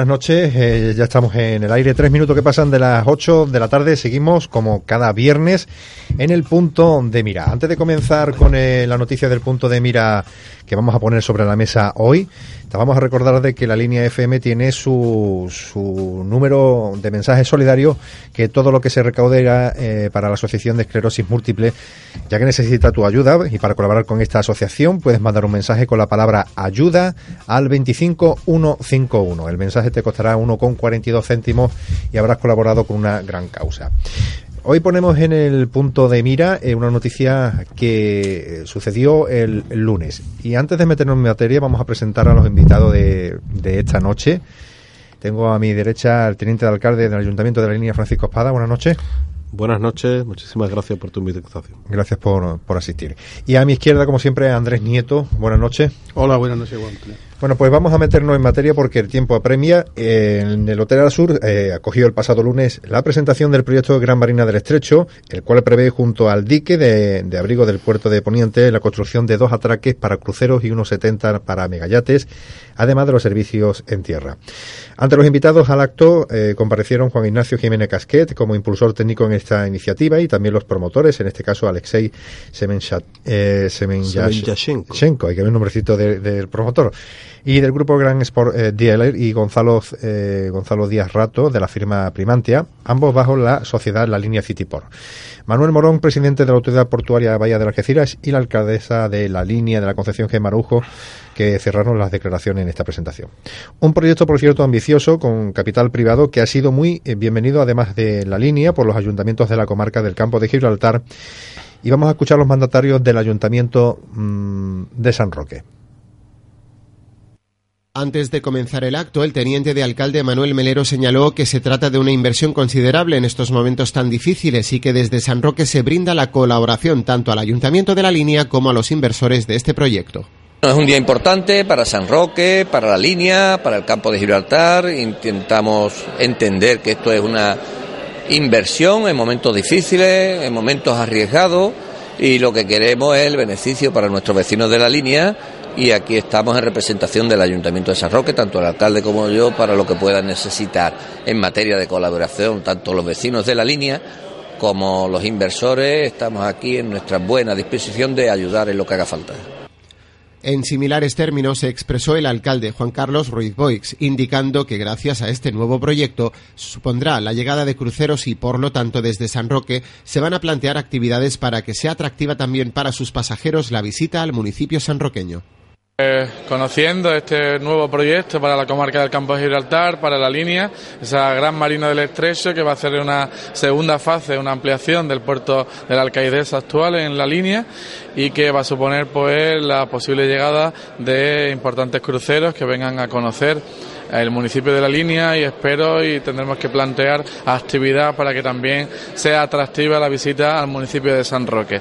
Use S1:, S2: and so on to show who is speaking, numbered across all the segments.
S1: Buenas noches, eh, ya estamos en el aire, tres minutos que pasan de las ocho de la tarde, seguimos como cada viernes en el punto de mira. Antes de comenzar con eh, la noticia del punto de mira que vamos a poner sobre la mesa hoy, vamos a recordar de que la línea FM tiene su, su número de mensajes solidarios, que todo lo que se recaudera eh, para la Asociación de Esclerosis Múltiple, ya que necesita tu ayuda y para colaborar con esta asociación puedes mandar un mensaje con la palabra ayuda al 25151. El mensaje te costará 1,42 céntimos y habrás colaborado con una gran causa. Hoy ponemos en el punto de mira eh, una noticia que sucedió el, el, lunes. Y antes de meternos en materia, vamos a presentar a los invitados de, de esta noche. Tengo a mi derecha al teniente de alcalde del Ayuntamiento de la Línea, Francisco Espada. Buenas noches.
S2: Buenas noches, muchísimas gracias por tu invitación.
S1: Gracias por, por asistir. Y a mi izquierda, como siempre, Andrés Nieto. Buenas noches.
S3: Hola, buenas noches, Juan.
S1: Bueno, pues vamos a meternos en materia porque el tiempo apremia. En el Hotel Al Sur eh, acogió el pasado lunes la presentación del proyecto Gran Marina del Estrecho, el cual prevé junto al dique de, de abrigo del puerto de Poniente la construcción de dos atraques para cruceros y unos 70 para megayates, además de los servicios en tierra. Ante los invitados al acto eh, comparecieron Juan Ignacio Jiménez Casquet como impulsor técnico en esta iniciativa y también los promotores, en este caso Alexei eh, Semenyashenko, hay que ver el nombrecito del de, de promotor y del grupo Gran Sport eh, y Gonzalo, eh, Gonzalo Díaz Rato de la firma Primantia, ambos bajo la sociedad La Línea Citiport. Manuel Morón, presidente de la Autoridad Portuaria Bahía de Algeciras y la alcaldesa de la línea de la Concepción G. Marujo, que cerraron las declaraciones en esta presentación. Un proyecto, por cierto, ambicioso, con capital privado, que ha sido muy eh, bienvenido, además de la línea, por los ayuntamientos de la comarca del Campo de Gibraltar. Y vamos a escuchar los mandatarios del Ayuntamiento mmm, de San Roque.
S4: Antes de comenzar el acto, el teniente de alcalde Manuel Melero señaló que se trata de una inversión considerable en estos momentos tan difíciles y que desde San Roque se brinda la colaboración tanto al ayuntamiento de la línea como a los inversores de este proyecto.
S5: Es un día importante para San Roque, para la línea, para el campo de Gibraltar. Intentamos entender que esto es una inversión en momentos difíciles, en momentos arriesgados y lo que queremos es el beneficio para nuestros vecinos de la línea y aquí estamos en representación del Ayuntamiento de San Roque, tanto el alcalde como yo, para lo que puedan necesitar en materia de colaboración, tanto los vecinos de la línea como los inversores, estamos aquí en nuestra buena disposición de ayudar en lo que haga falta.
S4: En similares términos se expresó el alcalde Juan Carlos Ruiz Boix, indicando que gracias a este nuevo proyecto supondrá la llegada de cruceros y por lo tanto desde San Roque se van a plantear actividades para que sea atractiva también para sus pasajeros la visita al municipio sanroqueño.
S3: Eh, conociendo este nuevo proyecto para la comarca del Campo de Gibraltar, para la línea, esa gran marina del Estrecho que va a hacer una segunda fase, una ampliación del puerto de la actual en la línea y que va a suponer pues la posible llegada de importantes cruceros que vengan a conocer el municipio de la línea y espero y tendremos que plantear actividad para que también sea atractiva la visita al municipio de San Roque.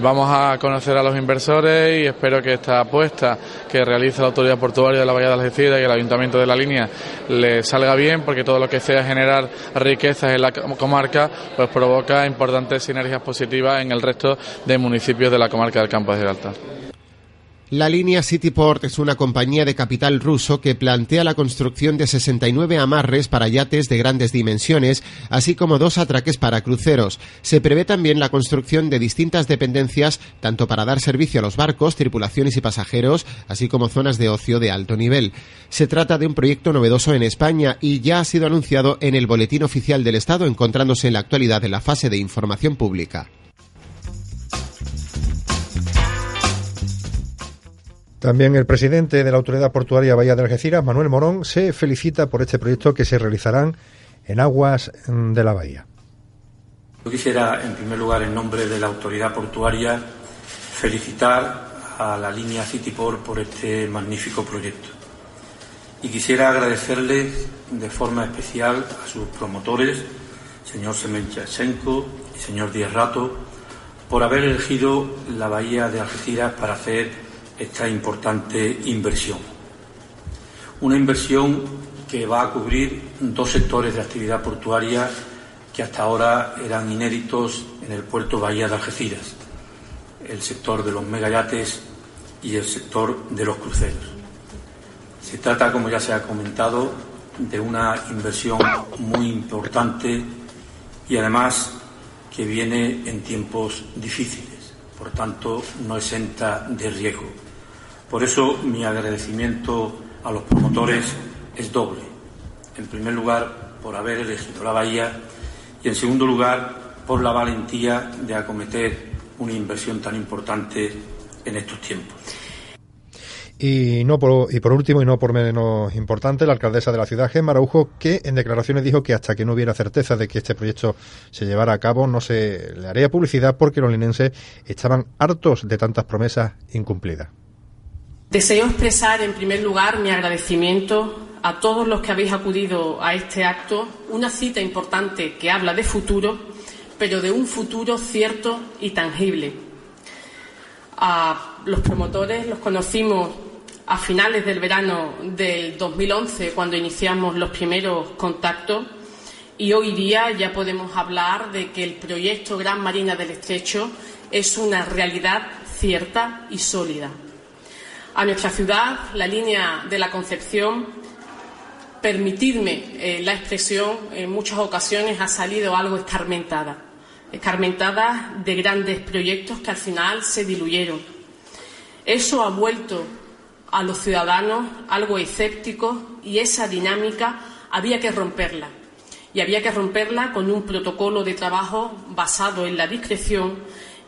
S3: Vamos a conocer a los inversores y espero que esta apuesta que realiza la Autoridad Portuaria de la Bahía de Algeciras y el Ayuntamiento de la Línea le salga bien porque todo lo que sea generar riquezas en la comarca pues provoca importantes sinergias positivas en el resto de municipios de la comarca del Campo de Gibraltar.
S4: La línea Cityport es una compañía de capital ruso que plantea la construcción de 69 amarres para yates de grandes dimensiones, así como dos atraques para cruceros. Se prevé también la construcción de distintas dependencias, tanto para dar servicio a los barcos, tripulaciones y pasajeros, así como zonas de ocio de alto nivel. Se trata de un proyecto novedoso en España y ya ha sido anunciado en el Boletín Oficial del Estado, encontrándose en la actualidad en la fase de información pública.
S1: También el presidente de la Autoridad Portuaria Bahía de Algeciras, Manuel Morón, se felicita por este proyecto que se realizarán en aguas de la bahía.
S6: Yo quisiera, en primer lugar, en nombre de la Autoridad Portuaria, felicitar a la línea Citiport por este magnífico proyecto. Y quisiera agradecerle de forma especial a sus promotores, señor Semenchachenko y señor Díaz Rato, por haber elegido la bahía de Algeciras para hacer esta importante inversión. Una inversión que va a cubrir dos sectores de actividad portuaria que hasta ahora eran inéditos en el puerto Bahía de Algeciras, el sector de los megayates y el sector de los cruceros. Se trata, como ya se ha comentado, de una inversión muy importante y además que viene en tiempos difíciles, por tanto no exenta de riesgo. Por eso mi agradecimiento a los promotores es doble. En primer lugar, por haber elegido la Bahía y en segundo lugar, por la valentía de acometer una inversión tan importante en estos tiempos.
S7: Y, no y por último, y no por menos importante, la alcaldesa de la ciudad, Gemma Araujo, que en declaraciones dijo que hasta que no hubiera certeza de que este proyecto se llevara a cabo, no se le haría publicidad porque los linenses estaban hartos de tantas promesas incumplidas.
S8: Deseo expresar, en primer lugar, mi agradecimiento a todos los que habéis acudido a este acto, una cita importante que habla de futuro, pero de un futuro cierto y tangible. A los promotores los conocimos a finales del verano del 2011, cuando iniciamos los primeros contactos, y hoy día ya podemos hablar de que el proyecto Gran Marina del Estrecho es una realidad cierta y sólida. A nuestra ciudad, la línea de la Concepción, permitidme eh, la expresión, en muchas ocasiones ha salido algo escarmentada, escarmentada de grandes proyectos que al final se diluyeron. Eso ha vuelto a los ciudadanos algo escéptico y esa dinámica había que romperla. Y había que romperla con un protocolo de trabajo basado en la discreción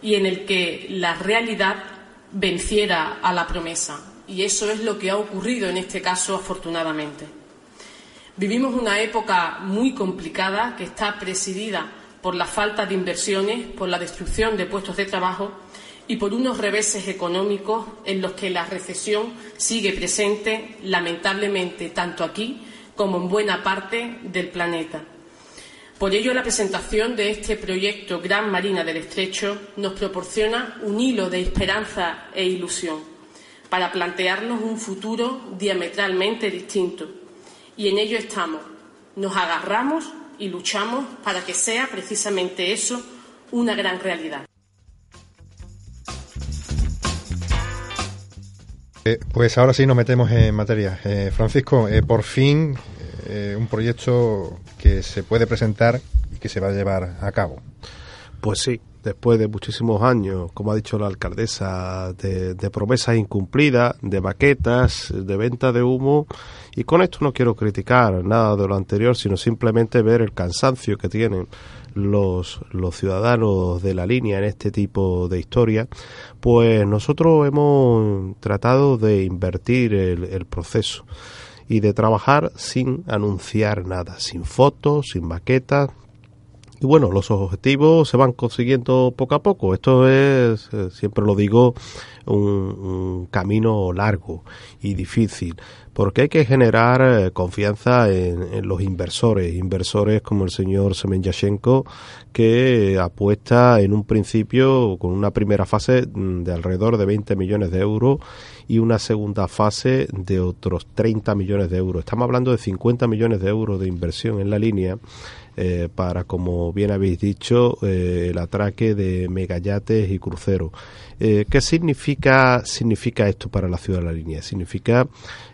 S8: y en el que la realidad venciera a la promesa. Y eso es lo que ha ocurrido en este caso, afortunadamente. Vivimos una época muy complicada que está presidida por la falta de inversiones, por la destrucción de puestos de trabajo y por unos reveses económicos en los que la recesión sigue presente, lamentablemente, tanto aquí como en buena parte del planeta. Por ello, la presentación de este proyecto Gran Marina del Estrecho nos proporciona un hilo de esperanza e ilusión para plantearnos un futuro diametralmente distinto. Y en ello estamos. Nos agarramos y luchamos para que sea precisamente eso una gran realidad.
S7: Eh, pues ahora sí nos metemos en materia. Eh, Francisco, eh, por fin un proyecto que se puede presentar y que se va a llevar a cabo.
S2: Pues sí, después de muchísimos años, como ha dicho la alcaldesa, de, de, promesas incumplidas, de maquetas, de venta de humo. Y con esto no quiero criticar nada de lo anterior, sino simplemente ver el cansancio que tienen los, los ciudadanos de la línea en este tipo de historia, pues nosotros hemos tratado de invertir el proceso y de trabajar sin anunciar nada, sin fotos, sin maquetas, y bueno, los objetivos se van consiguiendo poco a poco. Esto es, eh, siempre lo digo, un, un, camino largo y difícil porque hay que generar eh, confianza en, los inversores, inversores como el señor Semenyashenko, que apuesta en un principio con una primera fase mm, de alrededor de 20 millones de euros y una segunda fase de otros 30 millones de euros. Estamos hablando de 50 millones de euros de inversión en la línea eh, para, como bien habéis dicho, eh, el atraque de megayates y cruceros. Eh, ¿Qué significa, significa esto para la ciudad de la línea? Significa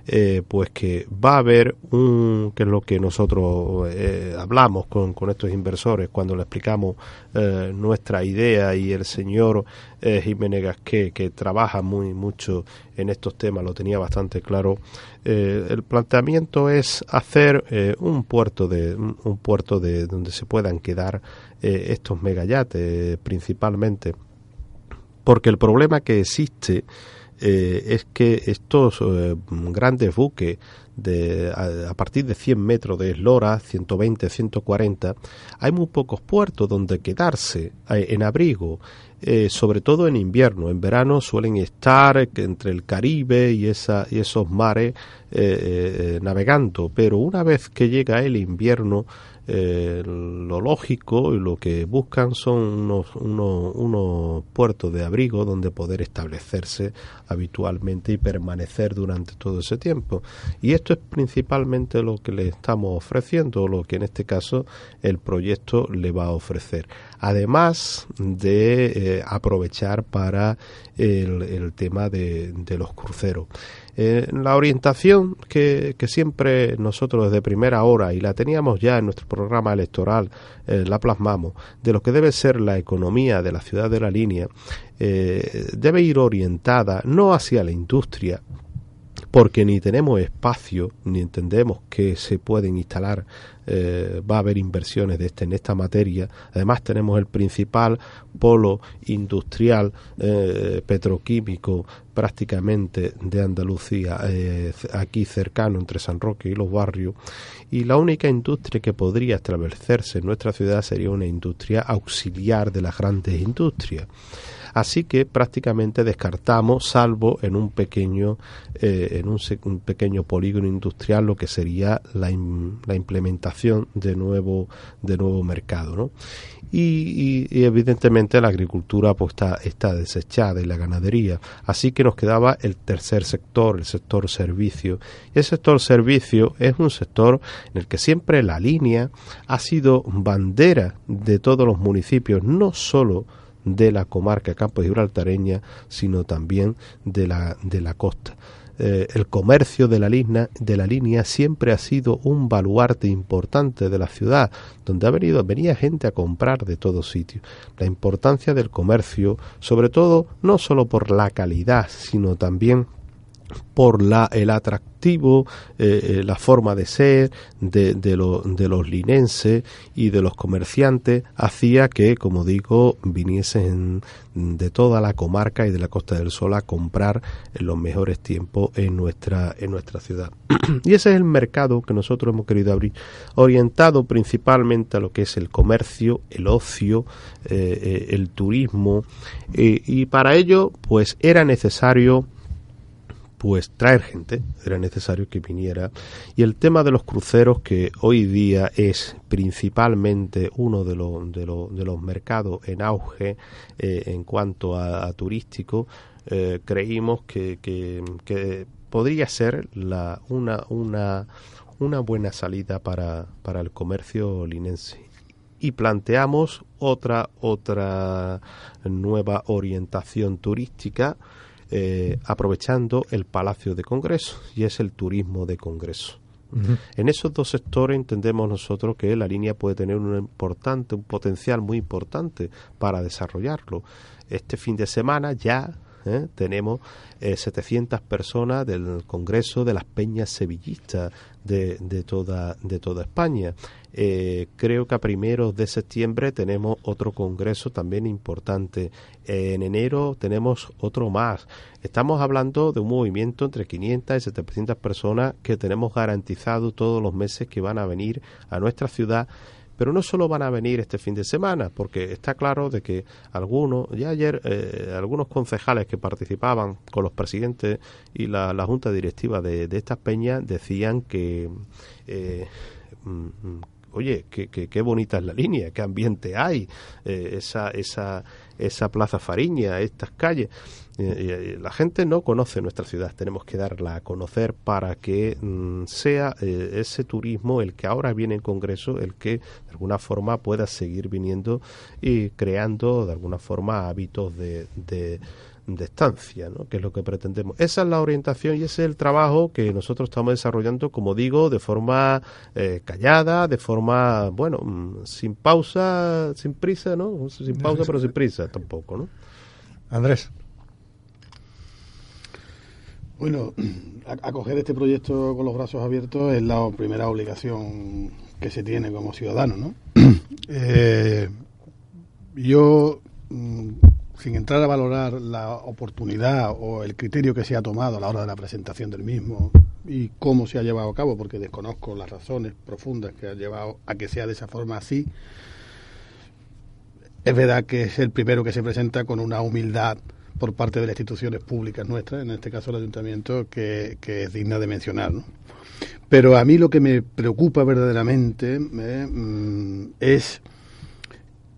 S2: eh, pues que va a haber un, que es lo que nosotros eh, hablamos con, con, estos inversores cuando le explicamos eh, nuestra idea y el señor Jiménez Gasqué, que trabaja muy mucho en estos temas, lo tenía bastante claro. El planteamiento es hacer un puerto de un puerto de donde se puedan quedar estos megayates principalmente porque el problema que existe eh, es que estos eh, grandes buques de, a, partir de 100 metros de eslora, 120, 140, hay muy pocos puertos donde quedarse eh, en abrigo, sobre todo en invierno. En verano suelen estar entre el Caribe y, esa, y esos mares navegando, pero una vez que llega el invierno, eh, lo lógico y lo que buscan son unos, unos, unos, puertos de abrigo donde poder establecerse habitualmente y permanecer durante todo ese tiempo. Y esto es principalmente lo que le estamos ofreciendo, lo que en este caso el proyecto le va a ofrecer. además de aprovechar para el, tema de, los cruceros. La orientación que, siempre nosotros desde primera hora, y la teníamos ya en nuestro programa electoral, la plasmamos, de lo que debe ser la economía de la ciudad de la línea, debe ir orientada no hacia la industria, porque ni tenemos espacio, ni entendemos que se pueden instalar, eh, va a haber inversiones de este, en esta materia. Además tenemos el principal polo industrial eh, petroquímico prácticamente de Andalucía, eh, aquí cercano entre San Roque y los barrios, y la única industria que podría establecerse en nuestra ciudad sería una industria auxiliar de las grandes industrias. Así que prácticamente descartamos, salvo en un pequeño, eh, en un, pequeño polígono industrial, lo que sería la, la implementación de nuevo, de nuevo mercado. ¿no? Y, evidentemente la agricultura pues está, está desechada y la ganadería. Así que nos quedaba el tercer sector, el sector servicio. Y el sector servicio es un sector en el que siempre la línea ha sido bandera de todos los municipios, no solo de la comarca Campo Gibraltareña, sino también de la, de la costa. Eh, el comercio de la, línea, de la línea siempre ha sido un baluarte importante de la ciudad, donde ha venido, venía gente a comprar de todos sitios. La importancia del comercio, sobre todo, no solo por la calidad, sino también por la, el atractivo, eh, eh, la forma de ser de, de, de, los linenses y de los comerciantes, hacía que, como digo, viniesen de toda la comarca y de la Costa del Sol a comprar en los mejores tiempos en nuestra, en nuestra ciudad. y ese es el mercado que nosotros hemos querido abrir, orientado principalmente a lo que es el comercio, el ocio, eh, el turismo, y para ello, pues era necesario pues traer gente, era necesario que viniera. Y el tema de los cruceros, que hoy día es principalmente uno de, los de, de los mercados en auge eh, en cuanto a, turístico, eh, creímos que, que, podría ser la, una, una, una buena salida para, para el comercio linense y planteamos otra otra nueva orientación turística eh, aprovechando el Palacio de Congreso y es el turismo de Congreso. En esos dos sectores entendemos nosotros que la línea puede tener un importante, un potencial muy importante para desarrollarlo. Este fin de semana ya ¿eh? tenemos 700 eh, personas del Congreso de las Peñas Sevillistas de, de, toda, de toda España. Eh, creo que a primeros de septiembre tenemos otro congreso también importante. en enero tenemos otro más. Estamos hablando de un movimiento entre 500 y 700 personas que tenemos garantizado todos los meses que van a venir a nuestra ciudad pero no solo van a venir este fin de semana, porque está claro de que algunos, ya ayer eh, algunos concejales que participaban con los presidentes y la, junta directiva de, estas peñas decían que eh, mm, mm, oye, qué, qué, bonita es la línea, qué ambiente hay, eh, esa, esa, esa Plaza Fariña, estas calles. Eh, la gente no conoce nuestra ciudad, tenemos que darla a conocer para que mm, sea eh, ese turismo el que ahora viene en Congreso, el que de alguna forma pueda seguir viniendo y creando de alguna forma hábitos de de estancia, ¿no? que es lo que pretendemos. Esa es la orientación y ese es el trabajo que nosotros estamos desarrollando, como digo, de forma eh, callada, de forma, bueno, mm, sin pausa, sin prisa, ¿no? Sin pausa, pero sin prisa tampoco, ¿no?
S7: Andrés.
S9: Bueno, acoger este proyecto con los brazos abiertos es la primera obligación que se tiene como ciudadano, ¿no? Eh, yo mm, sin entrar a valorar la oportunidad o el criterio que se ha tomado a la hora de la presentación del mismo y cómo se ha llevado a cabo, porque desconozco las razones profundas que han llevado a que sea de esa forma así, es verdad que es el primero que se presenta con una humildad por parte de las instituciones públicas nuestras, en este caso el ayuntamiento, que, es digna de mencionar. Pero a mí lo que me preocupa verdaderamente eh, mm, es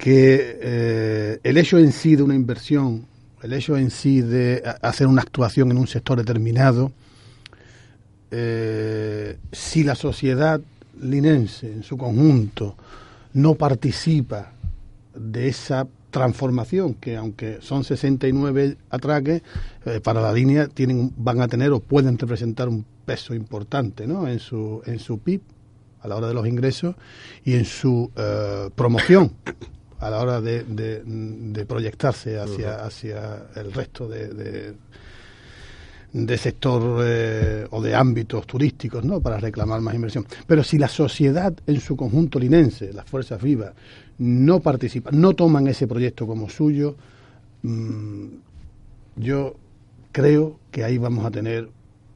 S9: que eh, el hecho en sí de una inversión, el hecho en sí de hacer una actuación en un sector determinado, eh, si la sociedad linense en su conjunto no participa de esa transformación que aunque son 69 atraques eh, para la línea tienen van a tener o pueden representar un peso importante ¿no? en su en su PIB a la hora de los ingresos y en su promoción a la hora de, de, proyectarse hacia, hacia el resto de, de sector eh, o de ámbitos turísticos, ¿no? Para reclamar más inversión. Pero si la sociedad en su conjunto linense, las fuerzas vivas, no participan, no toman ese proyecto como suyo, mm, yo creo que ahí vamos a tener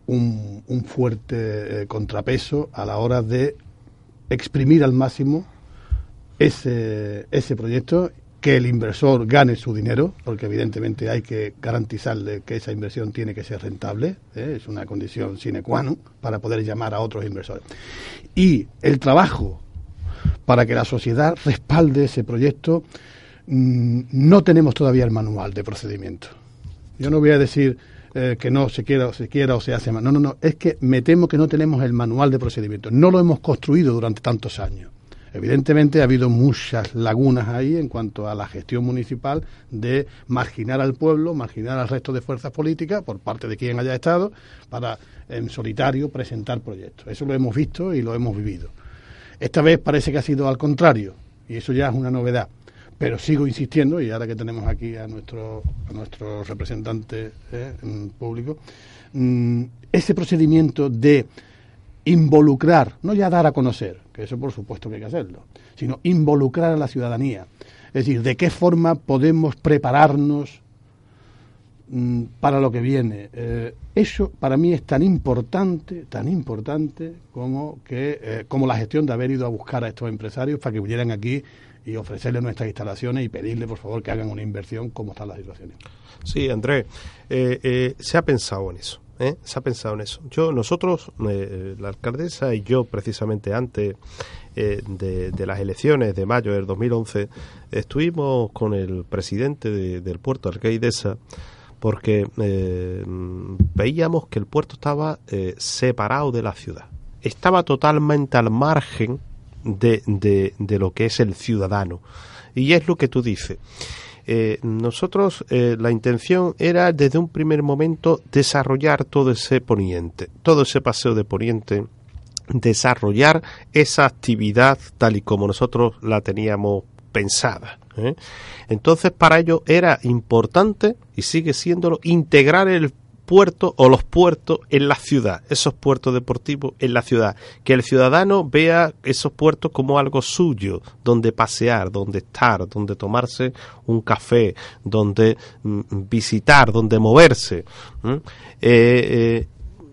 S9: un, un fuerte eh, contrapeso a la hora de exprimir al máximo ese, ese proyecto, que el inversor gane su dinero, porque evidentemente hay que garantizarle que esa inversión tiene que ser rentable, ¿eh? es una condición sine qua non para poder llamar a otros inversores. Y el trabajo para que la sociedad respalde ese proyecto, mm, no tenemos todavía el manual de procedimiento. Yo no voy a decir eh, que no se quiera, se quiera o se hace más. No, no, no. Es que me temo que no tenemos el manual de procedimiento. No lo hemos construido durante tantos años. Evidentemente ha habido muchas lagunas ahí en cuanto a la gestión municipal de marginar al pueblo, marginar al resto de fuerzas políticas por parte de quien haya estado para en solitario presentar proyectos. Eso lo hemos visto y lo hemos vivido. Esta vez parece que ha sido al contrario y eso ya es una novedad. Pero sigo insistiendo, y ahora que tenemos aquí a nuestro, nuestro representante eh, público, mm, ese procedimiento de involucrar, no ya dar a conocer, que eso por supuesto que hay que hacerlo, sino involucrar a la ciudadanía. Es decir, de qué forma podemos prepararnos mm, para lo que viene. Eh, eso para mí es tan importante, tan importante como que eh, como la gestión de haber ido a buscar a estos empresarios para que vinieran aquí y ofrecerles nuestras instalaciones y pedirle por favor que hagan una inversión como están las situaciones.
S2: Sí, Andrés, eh, se ha pensado en eso. ¿Eh? Se ha pensado en eso. Yo, nosotros, eh, la alcaldesa y yo, precisamente antes eh, de, las elecciones de mayo del 2011, estuvimos con el presidente del puerto Arcaidesa porque veíamos que el puerto estaba separado de la ciudad. Estaba totalmente al margen de, de lo que es el ciudadano. Y es lo que tú dices. Eh, nosotros eh, la intención era desde un primer momento desarrollar todo ese poniente, todo ese paseo de poniente, desarrollar esa actividad tal y como nosotros la teníamos pensada. ¿eh? Entonces para ello era importante y sigue siéndolo integrar el puertos o los puertos en la ciudad, esos puertos deportivos en la ciudad, que el ciudadano vea esos puertos como algo suyo, donde pasear, donde estar, donde tomarse un café, donde mm, visitar, donde moverse. Eh, eh,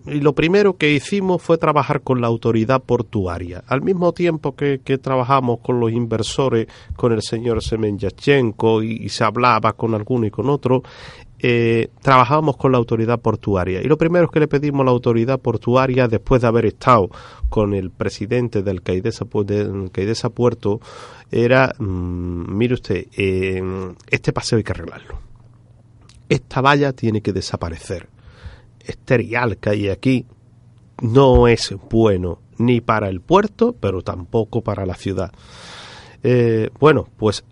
S2: y lo primero que hicimos fue trabajar con la autoridad portuaria. Al mismo tiempo que, trabajamos con los inversores, con el señor Semenyachenko y, y, se hablaba con alguno y con otro, eh, trabajábamos con la autoridad portuaria. Y lo primero que le pedimos a la autoridad portuaria, después de haber estado con el presidente del Caidesa, del Caidesa Puerto, era, mm, mire usted, eh, este paseo hay que arreglarlo. Esta valla tiene que desaparecer. Este rial que hay aquí no es bueno ni para el puerto, pero tampoco para la ciudad. Eh, bueno, pues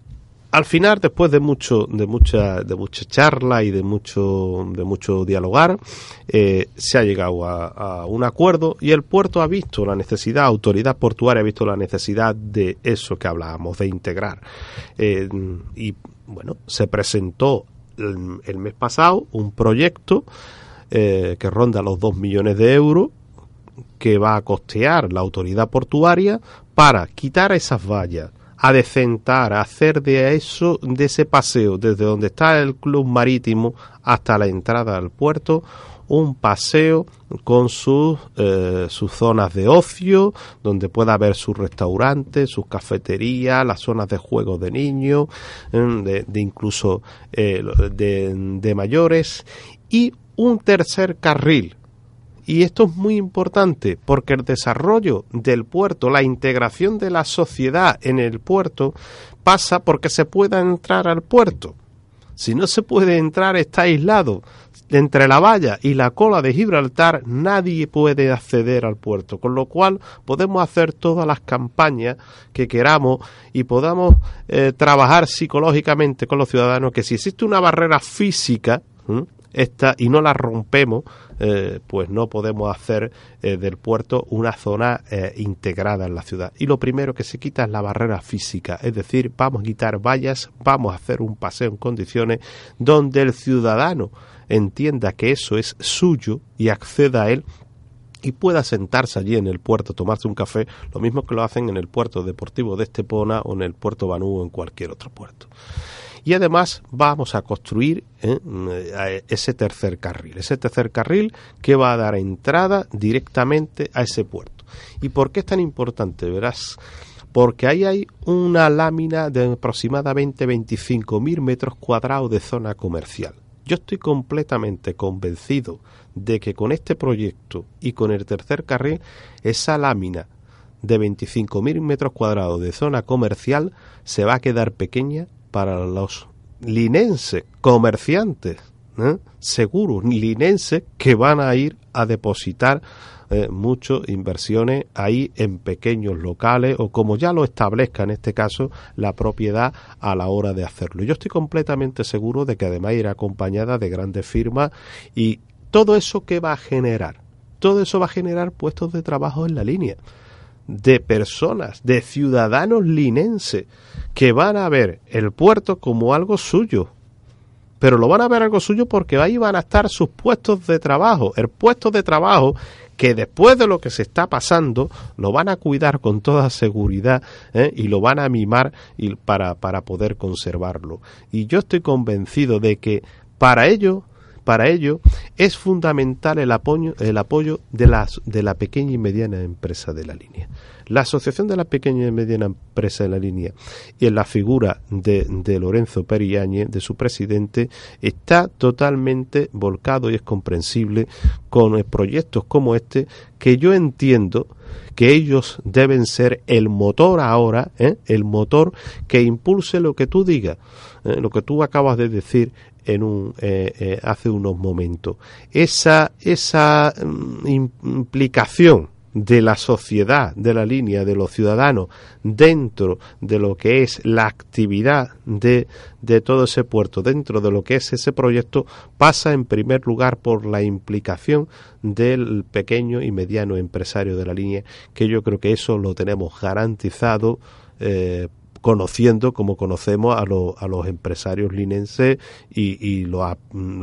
S2: al final, después de mucho, de mucha, de mucha charla y de mucho, de mucho dialogar, eh, se ha llegado a, un acuerdo y el puerto ha visto la necesidad, autoridad portuaria ha visto la necesidad de eso que hablábamos, de integrar. Eh, y bueno, se presentó el, mes pasado un proyecto eh, que ronda los dos millones de euros que va a costear la autoridad portuaria para quitar esas vallas a decentar, a hacer de eso, de ese paseo, desde donde está el club marítimo hasta la entrada al puerto, un paseo con sus, eh, sus zonas de ocio, donde pueda haber sus restaurantes, sus cafeterías, las zonas de juego de niños, mm, de, incluso eh, de mayores, y un tercer carril y esto es muy importante porque el desarrollo del puerto, la integración de la sociedad en el puerto, pasa porque se pueda entrar al puerto. Si no se puede entrar, está aislado. entre la valla y la cola de Gibraltar nadie puede acceder al puerto, con lo cual podemos hacer todas las campañas que queramos y podamos eh, trabajar psicológicamente con los ciudadanos que si existe una barrera física esta y no la rompemos, eh, pues no podemos hacer eh, del puerto una zona integrada en la ciudad. Y lo primero que se quita es la barrera física, es decir, vamos a quitar vallas, vamos a hacer un paseo en condiciones donde el ciudadano entienda que eso es suyo y acceda a él y pueda sentarse allí en el puerto, tomarse un café, lo mismo que lo hacen en el puerto deportivo de Estepona o en el puerto Banú o en cualquier otro puerto. Y además vamos a construir ¿eh? ese tercer carril, ese tercer carril que va a dar entrada directamente a ese puerto. ¿Y por qué es tan importante? Verás, porque ahí hay una lámina de aproximadamente 25.000 metros cuadrados de zona comercial. Yo estoy completamente convencido de que con este proyecto y con el tercer carril, esa lámina de 25.000 metros cuadrados de zona comercial se va a quedar pequeña para los linenses comerciantes, ¿eh? seguros linenses que van a ir a depositar eh, muchas inversiones ahí en pequeños locales o como ya lo establezca en este caso la propiedad a la hora de hacerlo. Yo estoy completamente seguro de que además irá acompañada de grandes firmas y todo eso que va a generar, todo eso va a generar puestos de trabajo en la línea de personas, de ciudadanos linenses que van a ver el puerto como algo suyo, pero lo van a ver algo suyo porque ahí van a estar sus puestos de trabajo. El puesto de trabajo que después de lo que se está pasando lo van a cuidar con toda seguridad ¿eh? y lo van a mimar y para, para poder conservarlo. Y yo estoy convencido de que para ello para ello es fundamental el apoyo, el apoyo de, las, de la pequeña y mediana empresa de la línea. La Asociación de la Pequeña y Mediana Empresa de la Línea y en la figura de, de Lorenzo Periáñez, de su presidente, está totalmente volcado y es comprensible con proyectos como este que yo entiendo que ellos deben ser el motor ahora, ¿eh? el motor que impulse lo que tú digas, ¿eh? lo que tú acabas de decir en un, eh, hace unos momentos. Esa, esa mm, implicación de la sociedad, de la línea de los ciudadanos dentro de lo que es la actividad de, de todo ese puerto, dentro de lo que es ese proyecto, pasa en primer lugar por la implicación del pequeño y mediano empresario de la línea, que yo creo que eso lo tenemos garantizado eh, conociendo como conocemos a, a los empresarios linenses y, lo,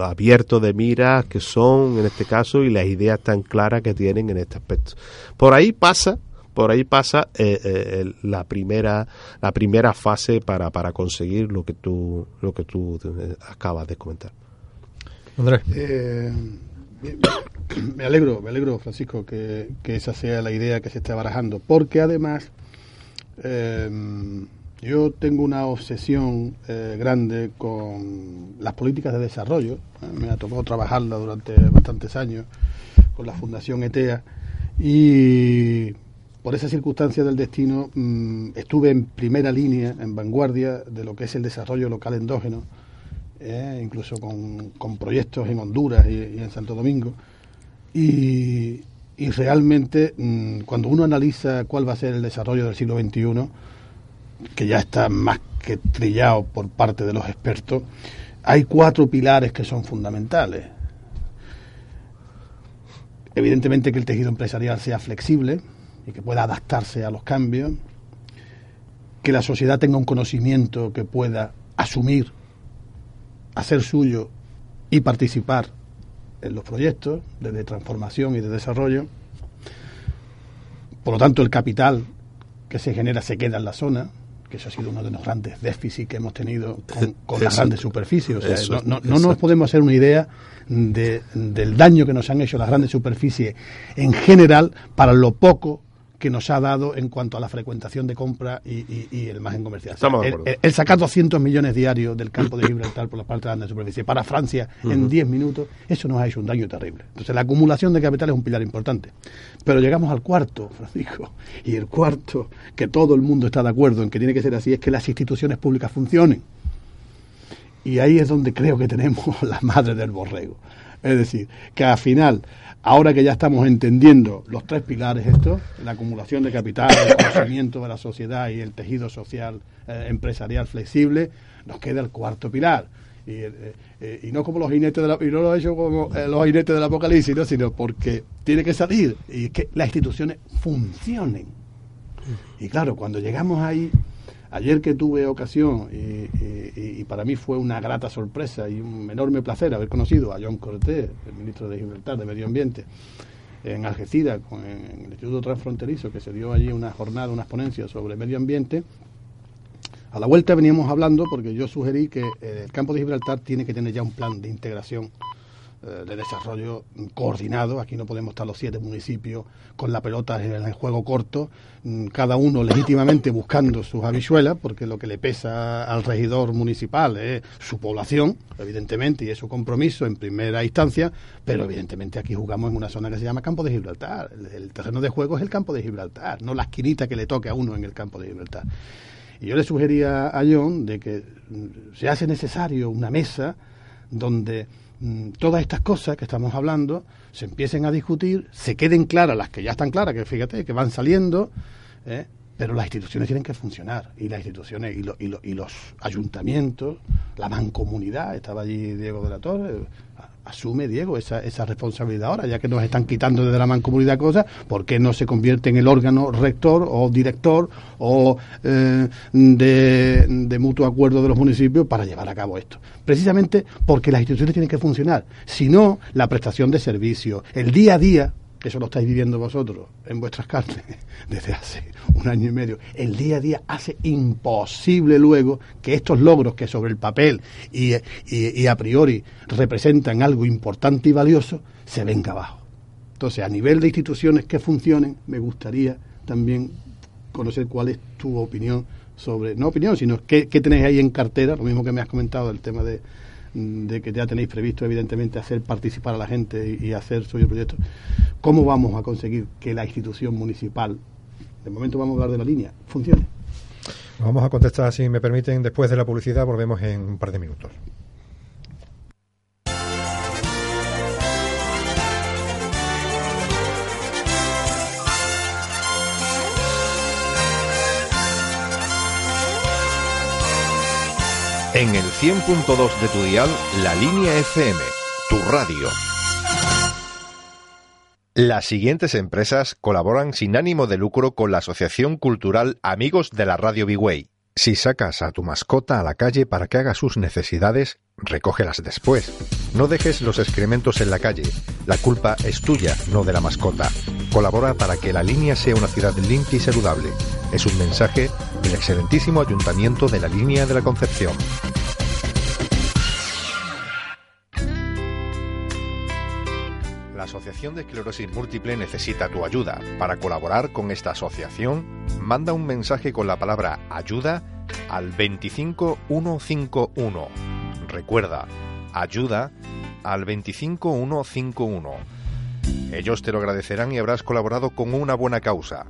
S2: abierto de miras que son en este caso y las ideas tan claras que tienen en este aspecto. Por ahí pasa por ahí pasa eh, eh, la primera la primera fase para, para conseguir lo que tú lo que tú eh, acabas de comentar
S9: Andrés me alegro me alegro Francisco que, que, esa sea la idea que se está barajando porque además yo tengo una obsesión eh, grande con las políticas de desarrollo. Me ha tocado trabajarla durante bastantes años con la Fundación ETEA y por esa circunstancia del destino mm, estuve en primera línea, en vanguardia de lo que es el desarrollo local endógeno, eh, incluso con, proyectos en Honduras y, en Santo Domingo. Y, realmente mm, cuando uno analiza cuál va a ser el desarrollo del siglo XXI, que ya está más que trillado por parte de los expertos, hay cuatro pilares que son fundamentales. Evidentemente que el tejido empresarial sea flexible y que pueda adaptarse a los cambios, que la sociedad tenga un conocimiento que pueda asumir, hacer suyo y participar en los proyectos de transformación y de desarrollo. Por lo tanto, el capital que se genera se queda en la zona, que eso ha sido uno de los grandes déficits que hemos tenido con, las grandes superficies. O sea, no, no, nos podemos hacer una idea de, del daño que nos han hecho las grandes superficies en general para lo poco que nos ha dado en cuanto a la frecuentación de compra y, el margen comercial. el, sacar 200 millones diarios del campo de Gibraltar por la parte de la superficie para Francia en 10 minutos, eso nos ha hecho un daño terrible. Entonces, la acumulación de capital es un pilar importante. Pero llegamos al cuarto, Francisco, y el cuarto, que todo el mundo está de acuerdo en que tiene que ser así, es que las instituciones públicas funcionen. Y ahí es donde creo que tenemos la madre del borrego. Es decir, que al final, ahora que ya estamos entendiendo los tres pilares estos, la acumulación de capital, el conocimiento de la sociedad y el tejido social eh, empresarial flexible, nos queda el cuarto pilar. Y, eh, eh, y no como los jinetes de la, y no lo he hecho como los jinetes del apocalipsis, ¿no? sino porque tiene que salir y que las instituciones funcionen. Y claro, cuando llegamos ahí, Ayer que tuve ocasión, y, para mí fue una grata sorpresa y un enorme placer haber conocido a John Cortés, el ministro de Gibraltar de Medio Ambiente, en Algeciras, en el Instituto Transfronterizo, que se dio allí una jornada, unas ponencias sobre medio ambiente. A la vuelta veníamos hablando porque yo sugerí que el campo de Gibraltar tiene que tener ya un plan de integración eh, de desarrollo coordinado. Aquí no podemos estar los siete municipios con la pelota en el juego corto, mm, cada uno legítimamente buscando sus habichuelas, porque lo que le pesa al regidor municipal es su población, evidentemente, y es su compromiso en primera instancia, pero evidentemente aquí jugamos en una zona que se llama Campo de Gibraltar. El, terreno de juego es el Campo de Gibraltar, no la esquinita que le toque a uno en el Campo de Gibraltar. Y yo le sugería a John de que mm, se hace necesario una mesa donde todas estas cosas que estamos hablando se empiecen a discutir, se queden claras las que ya están claras, que fíjate, que van saliendo, ¿eh? pero las instituciones tienen que funcionar y las instituciones y, y, y los ayuntamientos, la mancomunidad, estaba allí Diego de la Torre, asume, Diego, esa, esa responsabilidad ahora, ya que nos están quitando desde la mancomunidad cosas, ¿por qué no se convierte en el órgano rector o director o eh, de, de mutuo acuerdo de los municipios para llevar a cabo esto? Precisamente porque las instituciones tienen que funcionar. Si no, la prestación de servicios, el día a día eso lo estáis viviendo vosotros en vuestras carnes desde hace un año y medio, el día a día hace imposible luego que estos logros que sobre el papel y, y, a priori representan algo importante y valioso, se venga abajo. Entonces, a nivel de instituciones que funcionen, me gustaría también conocer cuál es tu opinión sobre, no opinión, sino qué, qué tenéis ahí en cartera, lo mismo que me has comentado el tema de, de que ya tenéis previsto, evidentemente, hacer participar a la gente y, hacer suyo proyecto. ¿Cómo vamos a conseguir que la institución municipal, de momento vamos a hablar de la línea, funcione?
S7: Vamos a contestar, si me permiten, después de la publicidad, volvemos en un par de minutos.
S1: En el 100.2 de tu dial, la línea FM, tu radio. Las siguientes empresas colaboran sin ánimo de lucro con la Asociación Cultural Amigos de la Radio Bigway. Si sacas a tu mascota a la calle para que haga sus necesidades, recógelas después. No dejes los excrementos en la calle. La culpa es tuya, no de la mascota. Colabora para que la línea sea una ciudad limpia y saludable. Es un mensaje del excelentísimo Ayuntamiento de la Línea de la Concepción. Asociación de Esclerosis Múltiple necesita tu ayuda. Para colaborar con esta asociación, manda un mensaje con la palabra ayuda al 25151. Recuerda, ayuda al 25151. Ellos te lo agradecerán y habrás colaborado con una buena causa.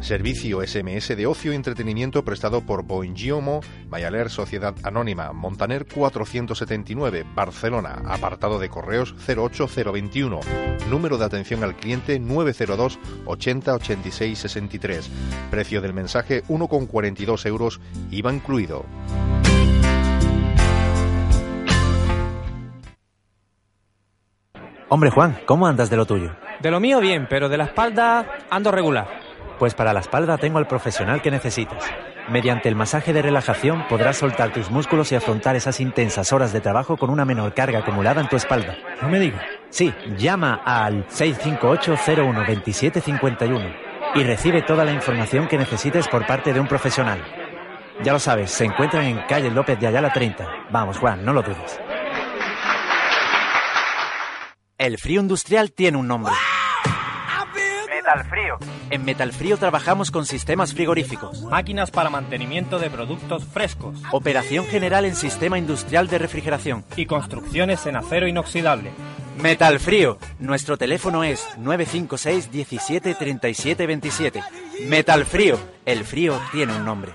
S1: Servicio SMS de ocio y entretenimiento prestado por Boingiomo, Mayaler Sociedad Anónima, Montaner 479, Barcelona, apartado de correos 08021, número de atención al cliente 902 80 86 63, precio del mensaje 1,42 euros, IVA incluido.
S10: Hombre Juan, ¿cómo andas de lo tuyo?
S11: De lo mío bien, pero de la espalda ando regular.
S10: Pues para la espalda tengo el profesional que necesitas. Mediante el masaje de relajación podrás soltar tus músculos y afrontar esas intensas horas de trabajo con una menor carga acumulada en tu espalda.
S11: No me digas.
S10: Sí, llama al 658-01-2751 y recibe toda la información que necesites por parte de un profesional. Ya lo sabes, se encuentran en calle López de Ayala 30. Vamos, Juan, no lo dudes. El frío industrial tiene un nombre.
S11: Frío.
S10: En Metalfrío trabajamos con sistemas frigoríficos,
S11: máquinas para mantenimiento de productos frescos,
S10: operación general en sistema industrial de refrigeración
S11: y construcciones en acero inoxidable.
S10: Metalfrío. Nuestro teléfono es 956 17 37 27. Metalfrío. El frío tiene un nombre.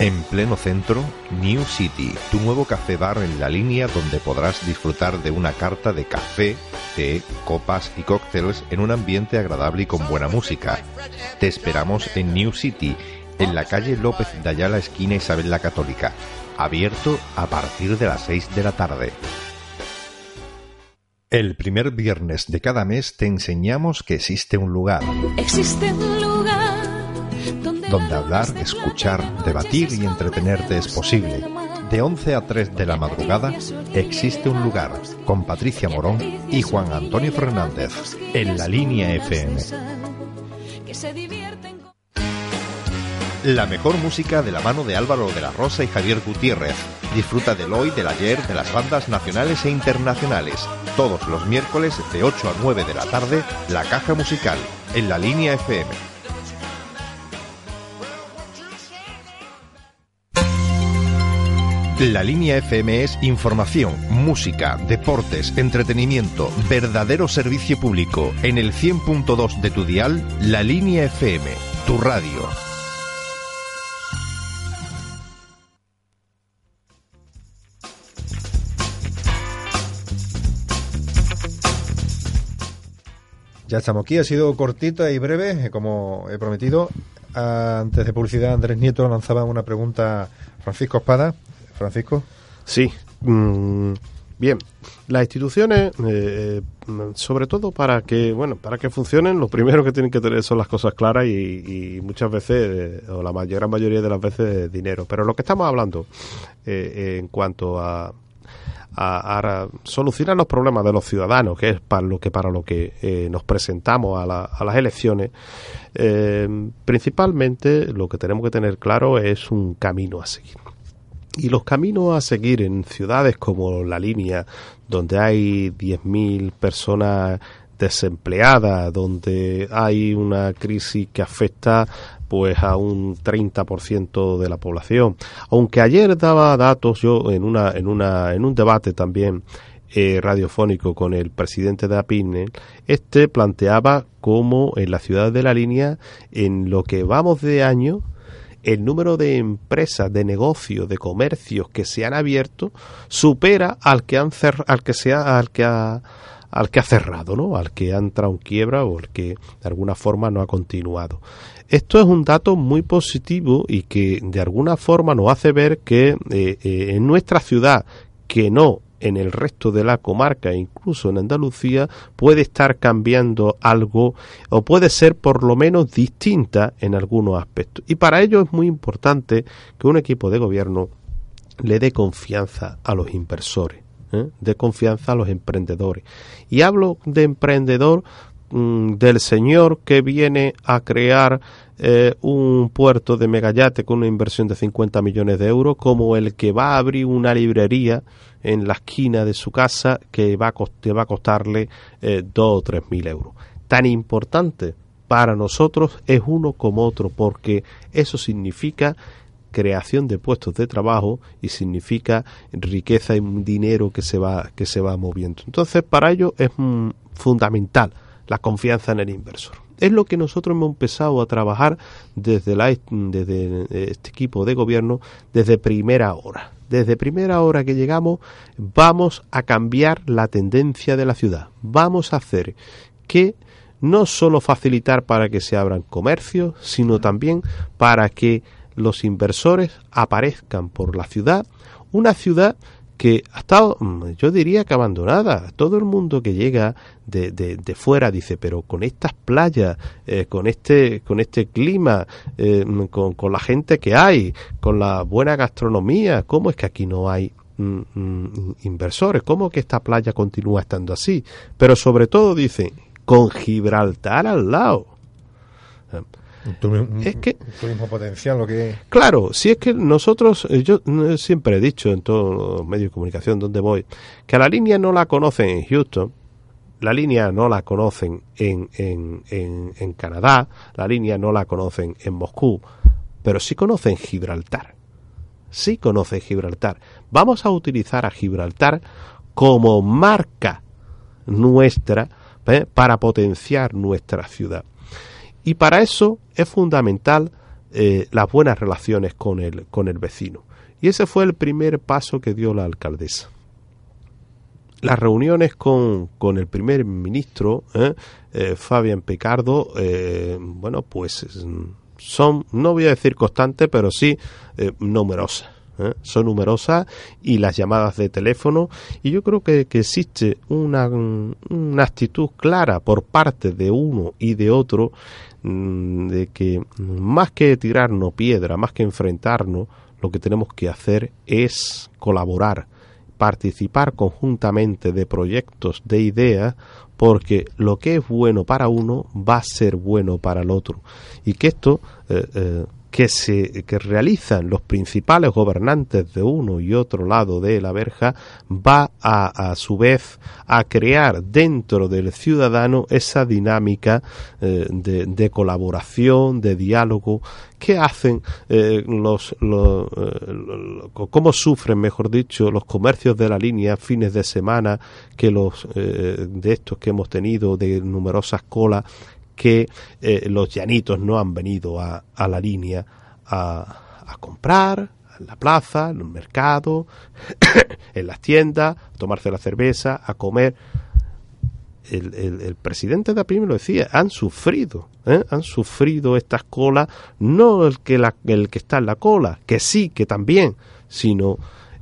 S1: En pleno centro, New City, tu nuevo café bar en la línea donde podrás disfrutar de una carta de café, té, copas y cócteles en un ambiente agradable y con buena música. Te esperamos en New City, en la calle López de Ayala, esquina Isabel la Católica, abierto a partir de las 6 de la tarde. El primer viernes de cada mes te enseñamos que existe un lugar.
S12: Existe un lugar
S1: donde hablar, escuchar, debatir y entretenerte es posible. De 11 a 3 de la madrugada existe un lugar con Patricia Morón y Juan Antonio Fernández en la línea FM. La mejor música de la mano de Álvaro de la Rosa y Javier Gutiérrez. Disfruta del hoy, del ayer, de las bandas nacionales e internacionales. Todos los miércoles de 8 a 9 de la tarde, La Caja Musical, en la línea FM. La línea FM es información, música, deportes, entretenimiento, verdadero servicio público. En el 100.2 de tu dial, La línea FM, tu radio.
S7: Ya estamos aquí, ha sido cortita y breve, eh, como he prometido. Antes de publicidad, Andrés Nieto lanzaba una pregunta a Francisco Espada. Francisco.
S2: Sí. mm, bien, las instituciones, eh, sobre todo para que, bueno, para que funcionen, lo primero que tienen que tener son las cosas claras y, y muchas veces, eh, o la mayor, gran mayoría de las veces, dinero. Pero lo que estamos hablando eh, en cuanto a a, a solucionar los problemas de los ciudadanos, que es para lo que para lo que eh, nos presentamos a, la- a las elecciones, eh, principalmente lo que tenemos que tener claro es un camino a seguir. Y los caminos a seguir en ciudades como La Línea, donde hay 10.000 personas desempleadas, donde hay una crisis que afecta pues a un 30% de la población. Aunque ayer daba datos yo en una en una en un debate también eh, radiofónico con el presidente de APINE, este planteaba cómo en la ciudad de la línea, en lo que vamos de año, el número de empresas, de negocios, de comercios que se han abierto supera al que han cer- al que sea al que ha al que ha cerrado, ¿no? Al que ha entrado en quiebra o al que de alguna forma no ha continuado. Esto es un dato muy positivo y que de alguna forma nos hace ver que eh, eh, en nuestra ciudad, que no en el resto de la comarca, incluso en Andalucía, puede estar cambiando algo o puede ser por lo menos distinta en algunos aspectos. Y para ello es muy importante que un equipo de gobierno le dé confianza a los inversores, ¿eh? dé confianza a los emprendedores. Y hablo de emprendedor mm, del señor que viene a crear eh, un puerto de megayate con una inversión de 50 millones de euros, como el que va a abrir una librería en la esquina de su casa que va a, costarle eh, dos o tres mil euros. Tan importante para nosotros es uno como otro, porque eso significa creación de puestos de trabajo y significa riqueza y dinero que se va que se va moviendo. Entonces, para ello es mm, fundamental la confianza en el inversor. Es lo que nosotros hemos empezado a trabajar desde, la, este equipo de gobierno desde primera hora. Desde primera hora que llegamos vamos a cambiar la tendencia de la ciudad. Vamos a hacer que no solo facilitar para que se abran comercios, sino también para que los inversores aparezcan por la ciudad, una ciudad que ha estado, mm, yo diría que abandonada. Todo el mundo que llega de, de, de fuera dice, pero con estas playas, eh, con este, con este clima, eh, con, con la gente que hay, con la buena gastronomía, ¿cómo es que aquí no hay mm, mm, inversores? ¿Cómo que esta playa continúa estando así? Pero sobre todo dicen, con Gibraltar al lado.
S7: Es que turismo potencial lo que
S2: Claro, si es que nosotros, eh, yo eh, siempre he dicho en todos los medios de comunicación donde voy, que a la línea no la conocen en Houston, la línea no la conocen en, en, en, en Canadá, la línea no la conocen en Moscú, pero sí conocen Gibraltar. Sí conocen Gibraltar. Vamos a utilizar a Gibraltar como marca nuestra ¿eh? para potenciar nuestra ciudad. Y para eso es fundamental eh, las buenas relaciones con el, con el vecino. Y ese fue el primer paso que dio la alcaldesa. Las reuniones con, con el primer ministro, ¿eh? eh Fabián Picardo, eh, bueno, pues son, no voy a decir constantes, pero sí numerosas. son numerosas y las llamadas de teléfono y yo creo que, que existe una, una, actitud clara por parte de uno y de otro de que más que tirarnos piedra, más que enfrentarnos, lo que tenemos que hacer es colaborar, participar conjuntamente de proyectos, de ideas, porque lo que es bueno para uno va a ser bueno para el otro. Y que esto eh, eh, que se que realizan los principales gobernantes de uno y otro lado de la verja va a, a su vez a crear dentro del ciudadano esa dinámica eh, de, de, colaboración de diálogo. Que hacen eh, los, los eh, cómo sufren mejor dicho los comercios de la línea fines de semana que los de estos que hemos tenido de numerosas colas que eh, los llanitos no han venido a, a la línea a, a, comprar en la plaza, en el mercado, en las tiendas, a tomarse la cerveza, a comer. El, el, el presidente de APIM lo decía, han sufrido, ¿eh? han sufrido estas colas, no el que, la, el que está en la cola, que sí, que también, sino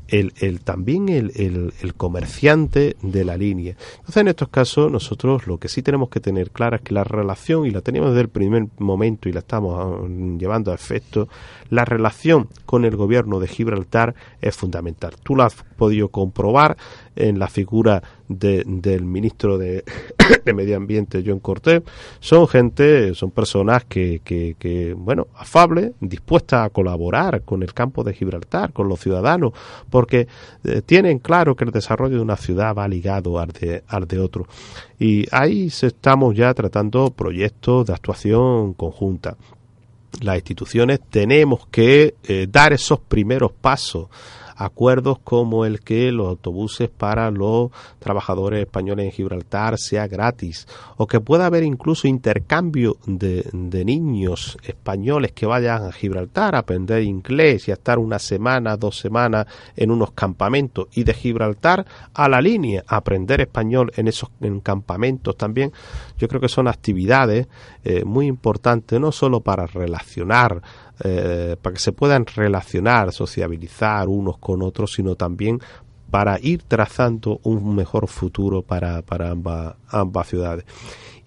S2: el, el también el, el, el, comerciante de la línea. Entonces, en estos casos, nosotros lo que sí tenemos que tener clara es que la relación, y la teníamos desde el primer momento y la estamos ah, llevando a efecto, la relación con el gobierno de Gibraltar es fundamental. Tú lo has podido comprobar en la figura de, del ministro de, de, Medio Ambiente, John Cortés. Son gente, son personas que, que, que, bueno, afables, dispuestas a colaborar con el campo de Gibraltar, con los ciudadanos, porque eh, tienen claro que el desarrollo de una ciudad va ligado al de, al de otro. Y ahí estamos ya tratando proyectos de actuación conjunta las instituciones tenemos que eh, dar esos primeros pasos acuerdos como el que los autobuses para los trabajadores españoles en Gibraltar sea gratis o que pueda haber incluso intercambio de, de niños españoles que vayan a Gibraltar a aprender inglés y a estar una semana, dos semanas en unos campamentos y de Gibraltar a la línea a aprender español en esos en campamentos también. Yo creo que son actividades eh, muy importantes no solo para relacionar eh, para que se puedan relacionar, sociabilizar unos con otros, sino también para ir trazando un mejor futuro para, para ambas, ambas ciudades.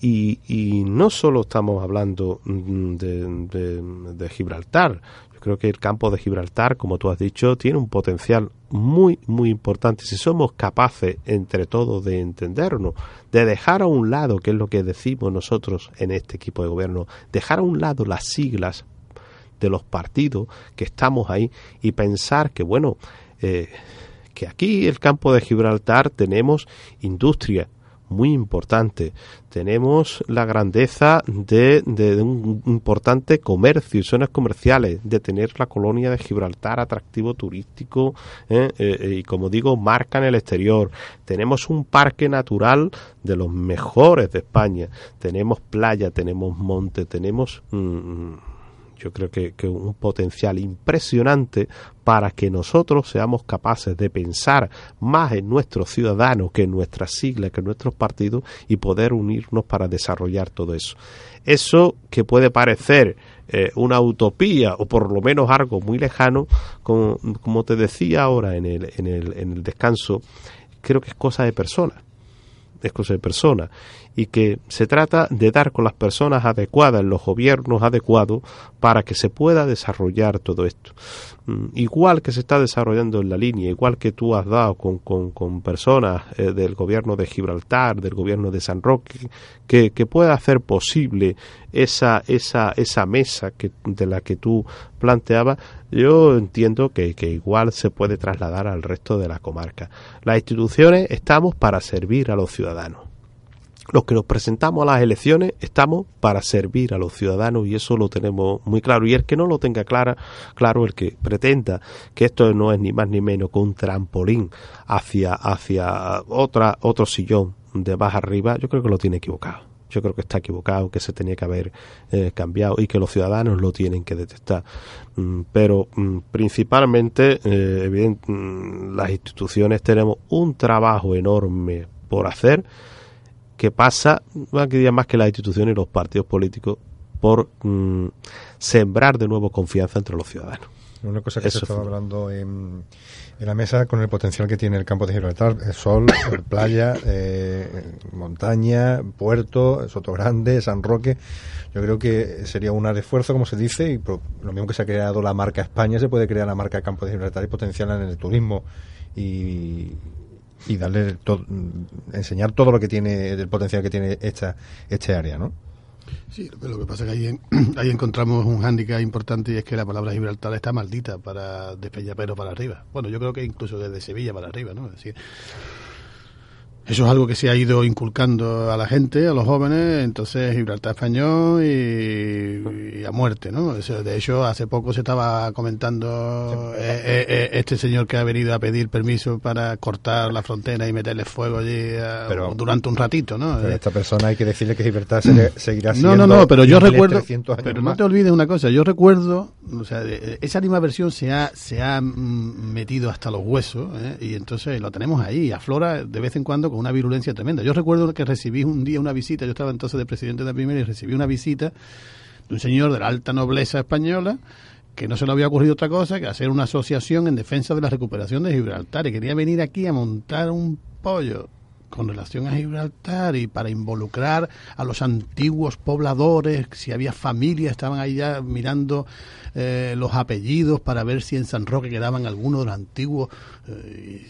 S2: Y, y, no solo estamos hablando mm, de, de, de, Gibraltar, yo creo que el campo de Gibraltar, como tú has dicho, tiene un potencial muy, muy importante. Si somos capaces entre todos de entendernos, de dejar a un lado, que es lo que decimos nosotros en este equipo de gobierno, dejar a un lado las siglas de los partidos que estamos ahí y pensar que, bueno, eh, que aquí el campo de Gibraltar tenemos industria muy importante. Tenemos la grandeza de, de, un importante comercio y zonas comerciales, de tener la colonia de Gibraltar atractivo turístico ¿eh? Eh, y, como digo, marca en el exterior. Tenemos un parque natural de los mejores de España. Tenemos playa, tenemos monte, tenemos... Mm, yo creo que, que, un potencial impresionante para que nosotros seamos capaces de pensar más en nuestros ciudadanos que en nuestras siglas, que en nuestros partidos y poder unirnos para desarrollar todo eso. Eso que puede parecer eh, una utopía o por lo menos algo muy lejano, como, como te decía ahora en el, en, el, en el descanso, creo que es cosa de personas es cosa de personas y que se trata de dar con las personas adecuadas, los gobiernos adecuados para que se pueda desarrollar todo esto. Mm, igual que se está desarrollando en la línea, igual que tú has dado con, con, con personas eh, del gobierno de Gibraltar, del gobierno de San Roque, que, que pueda hacer posible esa, esa, esa mesa que, de la que tú planteabas, yo entiendo que, que igual se puede trasladar al resto de la comarca. Las instituciones estamos para servir a los ciudadanos los que nos presentamos a las elecciones estamos para servir a los ciudadanos y eso lo tenemos muy claro. Y el que no lo tenga clara, claro, el que pretenda que esto no es ni más ni menos que un trampolín hacia, hacia otra, otro sillón de más arriba, yo creo que lo tiene equivocado. yo creo que está equivocado, que se tenía que haber eh, cambiado y que los ciudadanos lo tienen que detectar. Mm, pero mm, principalmente, eh, mm, las instituciones tenemos un trabajo enorme por hacer que pasa, más que las instituciones y los partidos políticos, por sembrar de nuevo confianza entre los ciudadanos.
S7: Una cosa que se estaba hablando en, en, la mesa con el potencial que tiene el campo de Gibraltar, el sol, playa, eh, montaña, puerto, Soto Grande, San Roque. Yo creo que sería un esfuerzo, como se dice, y lo mismo que se ha creado la marca España, se puede crear la marca Campo de Gibraltar y potenciarla en el turismo y, y darle enseñar todo lo que tiene, el potencial que tiene esta, este área, ¿no?
S9: Sí, lo que pasa es que ahí, ahí encontramos un hándicap importante y es que la palabra Gibraltar está maldita para despeñapero para arriba. Bueno, yo creo que incluso desde Sevilla para arriba, ¿no? Eso es algo que se ha ido inculcando a la gente, a los jóvenes, entonces Gibraltar español y, a muerte, ¿no? De hecho, hace poco se estaba comentando eh, eh, eh, este señor que ha venido a pedir permiso para cortar la frontera y meterle fuego allí durante un ratito, ¿no?
S7: Pero a esta persona hay que decirle que Gibraltar seguirá
S9: siendo... No, no, no, pero yo recuerdo... Pero no te olvides una cosa, yo recuerdo, o sea, esa animaversión se ha, se ha mm, metido hasta los huesos y entonces lo tenemos ahí, aflora de vez en cuando con una virulencia tremenda. Yo recuerdo que recibí un día una visita, yo estaba entonces de presidente de la primera y recibí una visita de un señor de la alta nobleza española que no se le había ocurrido otra cosa que hacer una asociación en defensa de la recuperación de Gibraltar y quería venir aquí a montar un pollo con relación a Gibraltar y para involucrar a los antiguos pobladores, si había familias, estaban ahí ya mirando eh, los apellidos para ver si en San Roque quedaban algunos de los antiguos. Eh,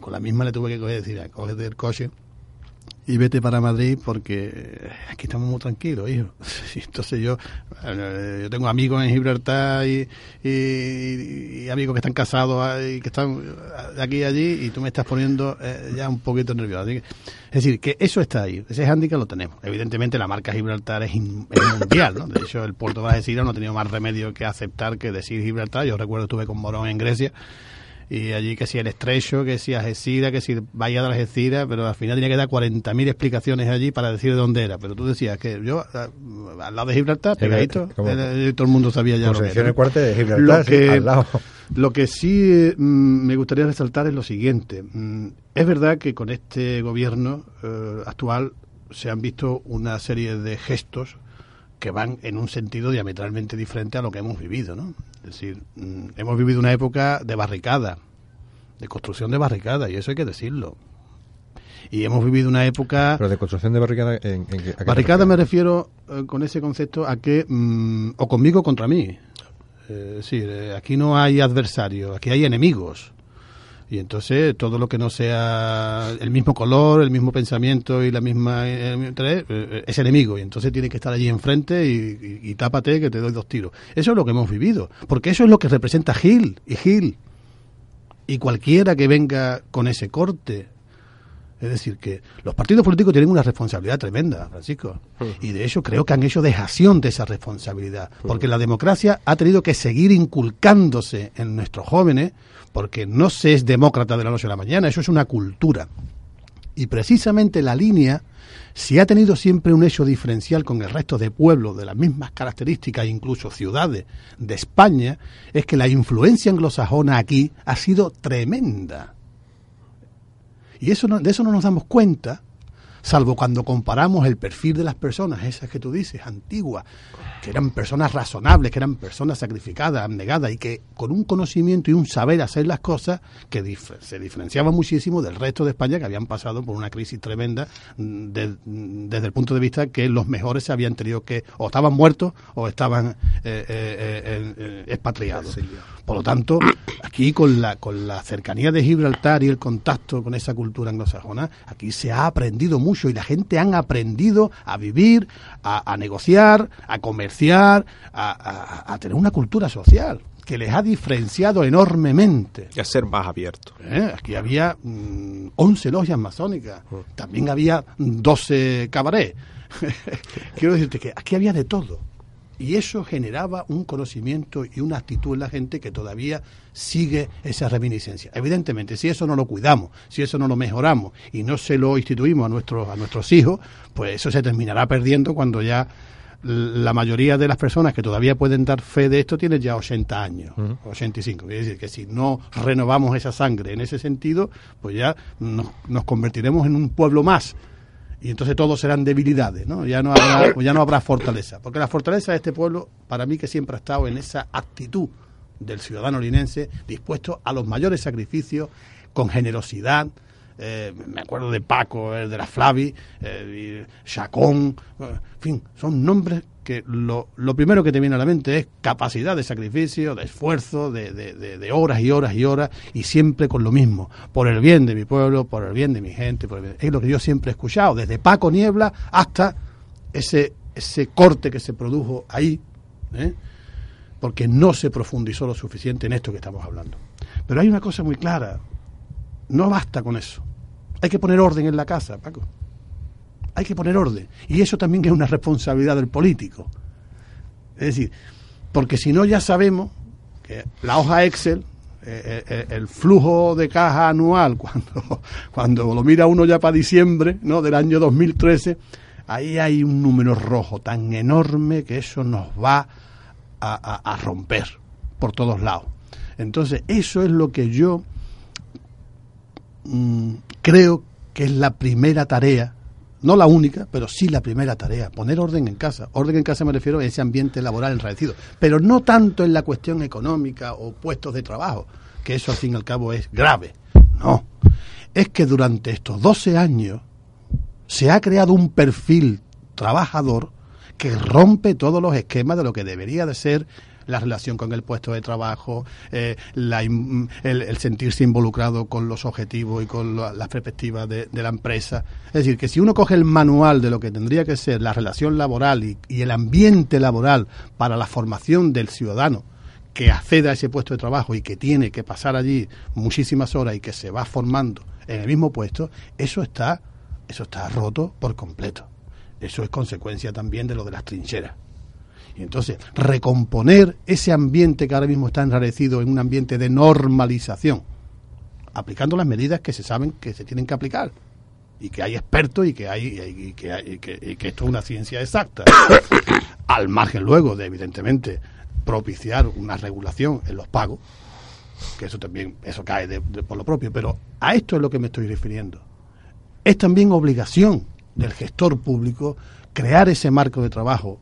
S9: con la misma le tuve que coger, decir, cógete el coche y vete para Madrid porque aquí estamos muy tranquilos, hijo. Entonces yo, eh, yo tengo amigos en Gibraltar y, amigos que están casados y que están de aquí y allí y tú me estás poniendo eh, ya un poquito nervioso. es decir, que eso está ahí, ese handicap lo tenemos. Evidentemente la marca Gibraltar es, mundial, ¿no? De hecho el puerto de Algeciras no ha tenido más remedio que aceptar que decir Gibraltar. Yo recuerdo estuve con Morón en Grecia y allí que si el estrecho, que si Algeciras, que si Bahía de Algeciras, pero al final tenía que dar 40.000 explicaciones allí para decir de dónde era. Pero tú decías que yo, al lado de Gibraltar, pegadito, todo el mundo sabía ya
S7: lo que era. el de Gibraltar, lo que, al lado.
S9: Lo que sí mm, me gustaría resaltar es lo siguiente. Mm, es verdad que con este gobierno eh, actual se han visto una serie de gestos que van en un sentido diametralmente diferente a lo que hemos vivido, ¿no? Es decir, mm, hemos vivido una época de barricada, de construcción de barricada, y eso hay que decirlo. Y hemos vivido una época...
S7: Pero de construcción de barricada... ¿en,
S9: barricada me refiero eh, con ese concepto a que... Mm, o conmigo contra mí. es decir, eh, aquí no hay adversarios, aquí hay enemigos. Y entonces todo lo que no sea el mismo color, el mismo pensamiento y la misma eh, eh, es enemigo. Y entonces tiene que estar allí enfrente y, y, tápate que te doy dos tiros. Eso es lo que hemos vivido. Porque eso es lo que representa Gil y Gil. Y cualquiera que venga con ese corte. Es decir, que los partidos políticos tienen una responsabilidad tremenda, Francisco. Y de hecho creo que han hecho dejación de esa responsabilidad. Porque la democracia ha tenido que seguir inculcándose en nuestros jóvenes porque no se es demócrata de la noche a la mañana, eso es una cultura. Y precisamente la línea, si ha tenido siempre un hecho diferencial con el resto de pueblos de las mismas características, incluso ciudades de España, es que la influencia anglosajona aquí ha sido tremenda. Y eso de eso no nos damos cuenta salvo cuando comparamos el perfil de las personas, esas que tú dices, antiguas, que eran personas razonables, que eran personas sacrificadas, abnegadas y que con un conocimiento y un saber hacer las cosas que se diferenciaban muchísimo del resto de España que habían pasado por una crisis tremenda mm, desde el punto de vista que los mejores se habían tenido que o estaban muertos o estaban eh, eh, eh, expatriados. Por lo tanto, aquí con la, con la cercanía de Gibraltar y el contacto con esa cultura anglosajona, aquí se ha aprendido mucho y la gente han aprendido a vivir, a, negociar, a comerciar, a, tener una cultura social que les ha diferenciado enormemente.
S2: Y a ser más abiertos.
S9: ¿Eh? Aquí había 11 mm, logias masónicas, mm. también había 12 cabarets. Quiero decirte que aquí había de todo Y eso generaba un conocimiento y una actitud en la gente que todavía sigue esa reminiscencia. Evidentemente, si eso no lo cuidamos, si eso no lo mejoramos y no se lo instituimos a nuestros, a nuestros hijos, pues eso se terminará perdiendo cuando ya la mayoría de las personas que todavía pueden dar fe de esto tienen ya 80 años, 85. Es decir, que si no renovamos esa sangre en ese sentido, pues ya nos, nos convertiremos en un pueblo más y entonces todos serán debilidades, ¿no? Ya no habrá, ya no habrá fortaleza, porque la fortaleza de este pueblo, para mí que siempre ha estado en esa actitud del ciudadano linense dispuesto a los mayores sacrificios, con generosidad. Eh, me acuerdo de Paco, el de la Flavi, eh, Chacón, eh, en fin, son nombres que lo, lo, primero que te viene a la mente es capacidad de sacrificio, de esfuerzo, de, de, de, horas y horas y horas, y siempre con lo mismo, por el bien de mi pueblo, por el bien de mi gente, por es lo que yo siempre he escuchado, desde Paco Niebla hasta ese, ese corte que se produjo ahí, ¿eh? porque no se profundizó lo suficiente en esto que estamos hablando. Pero hay una cosa muy clara, no basta con eso, hay que poner orden en la casa, Paco hay que poner orden. Y eso también es una responsabilidad del político. Es decir, porque si no ya sabemos que la hoja Excel, eh, eh, el flujo de caja anual, cuando, cuando lo mira uno ya para diciembre ¿no? del año 2013, ahí hay un número rojo tan enorme que eso nos va a, a, romper por todos lados. Entonces, eso es lo que yo mmm, creo que es la primera tarea no la única, pero sí la primera tarea, poner orden en casa. Orden en casa me refiero a ese ambiente laboral enraecido, pero no tanto en la cuestión económica o puestos de trabajo, que eso al fin y al cabo es grave. No, es que durante estos 12 años se ha creado un perfil trabajador que rompe todos los esquemas de lo que debería de ser la relación con el puesto de trabajo, eh, la, el, el, sentirse involucrado con los objetivos y con las perspectivas de, de, la empresa. Es decir, que si uno coge el manual de lo que tendría que ser la relación laboral y, y el ambiente laboral para la formación del ciudadano, que acceda a ese puesto de trabajo y que tiene que pasar allí muchísimas horas y que se va formando en el mismo puesto, eso está, eso está roto por completo. Eso es consecuencia también de lo de las trincheras. Y entonces, recomponer ese ambiente que ahora mismo está enrarecido en un ambiente de normalización, aplicando las medidas que se saben que se tienen que aplicar. Y que hay expertos y que hay y que, hay, que, esto es una ciencia exacta. Al margen luego de, evidentemente, propiciar una regulación en los pagos, que eso también, eso cae de, por lo propio, pero a esto es lo que me estoy refiriendo. Es también obligación del gestor público crear ese marco de trabajo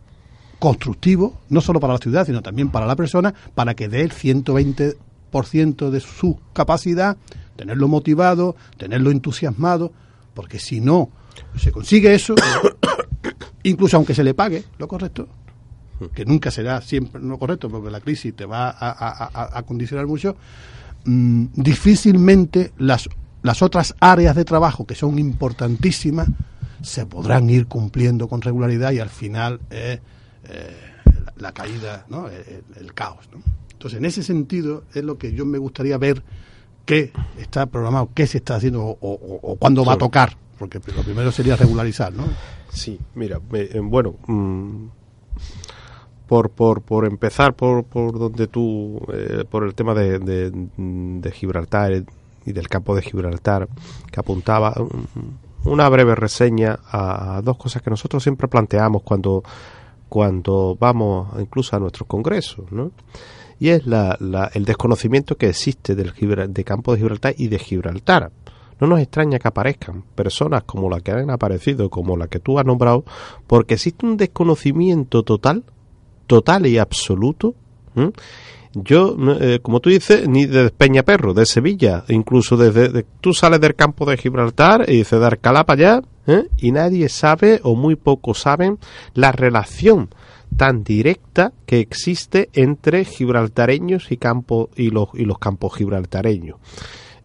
S9: constructivo, no solo para la ciudad, sino también para la persona, para que dé el 120% de su capacidad, tenerlo motivado, tenerlo entusiasmado, porque si no se consigue eso, incluso aunque se le pague lo correcto, que nunca será siempre lo correcto, porque la crisis te va a, a, a, a condicionar mucho, mmm, difícilmente las, las otras áreas de trabajo que son importantísimas se podrán ir cumpliendo con regularidad y al final eh, eh, la, caída, ¿no? el, el caos. ¿no? Entonces, en ese sentido es lo que yo me gustaría ver qué está programado, qué se está haciendo o, o, o cuándo va a tocar, porque lo primero sería regularizar, ¿no?
S2: Sí, mira, eh, bueno, mmm, por, por, por empezar por, por donde tú, eh, por el tema de, de, de, Gibraltar y del campo de Gibraltar, que apuntaba una breve reseña a dos cosas que nosotros siempre planteamos cuando cuando vamos incluso a nuestros congresos, ¿no? Y es la, la, el desconocimiento que existe del de campo de Gibraltar y de Gibraltar. No nos extraña que aparezcan personas como la que han aparecido, como la que tú has nombrado, porque existe un desconocimiento total, total y absoluto. Yo, eh, como tú dices, ni de Peñaperro, de Sevilla, incluso desde de, tú sales del campo de Gibraltar y dices de Alcalá para allá, ¿eh? y nadie sabe o muy pocos saben la relación tan directa que existe entre gibraltareños y campo y los y los campos gibraltareños.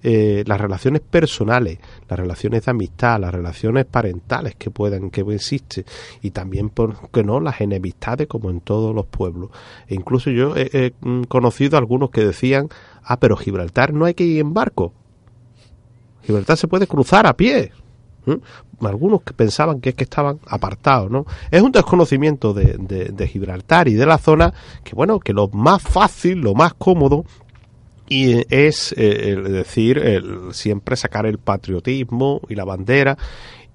S2: Eh, las relaciones personales, las relaciones de amistad, las relaciones parentales que puedan, que existen, y también, ¿por qué no?, las enemistades como en todos los pueblos. E incluso yo he, he conocido a algunos que decían, ah, pero Gibraltar no hay que ir en barco. Gibraltar se puede cruzar a pie. Algunos que pensaban que es que estaban apartados, ¿no? Es un desconocimiento de, de, de Gibraltar y de la zona que, bueno, que lo más fácil, lo más cómodo y es eh, el decir siempre sacar el patriotismo y la bandera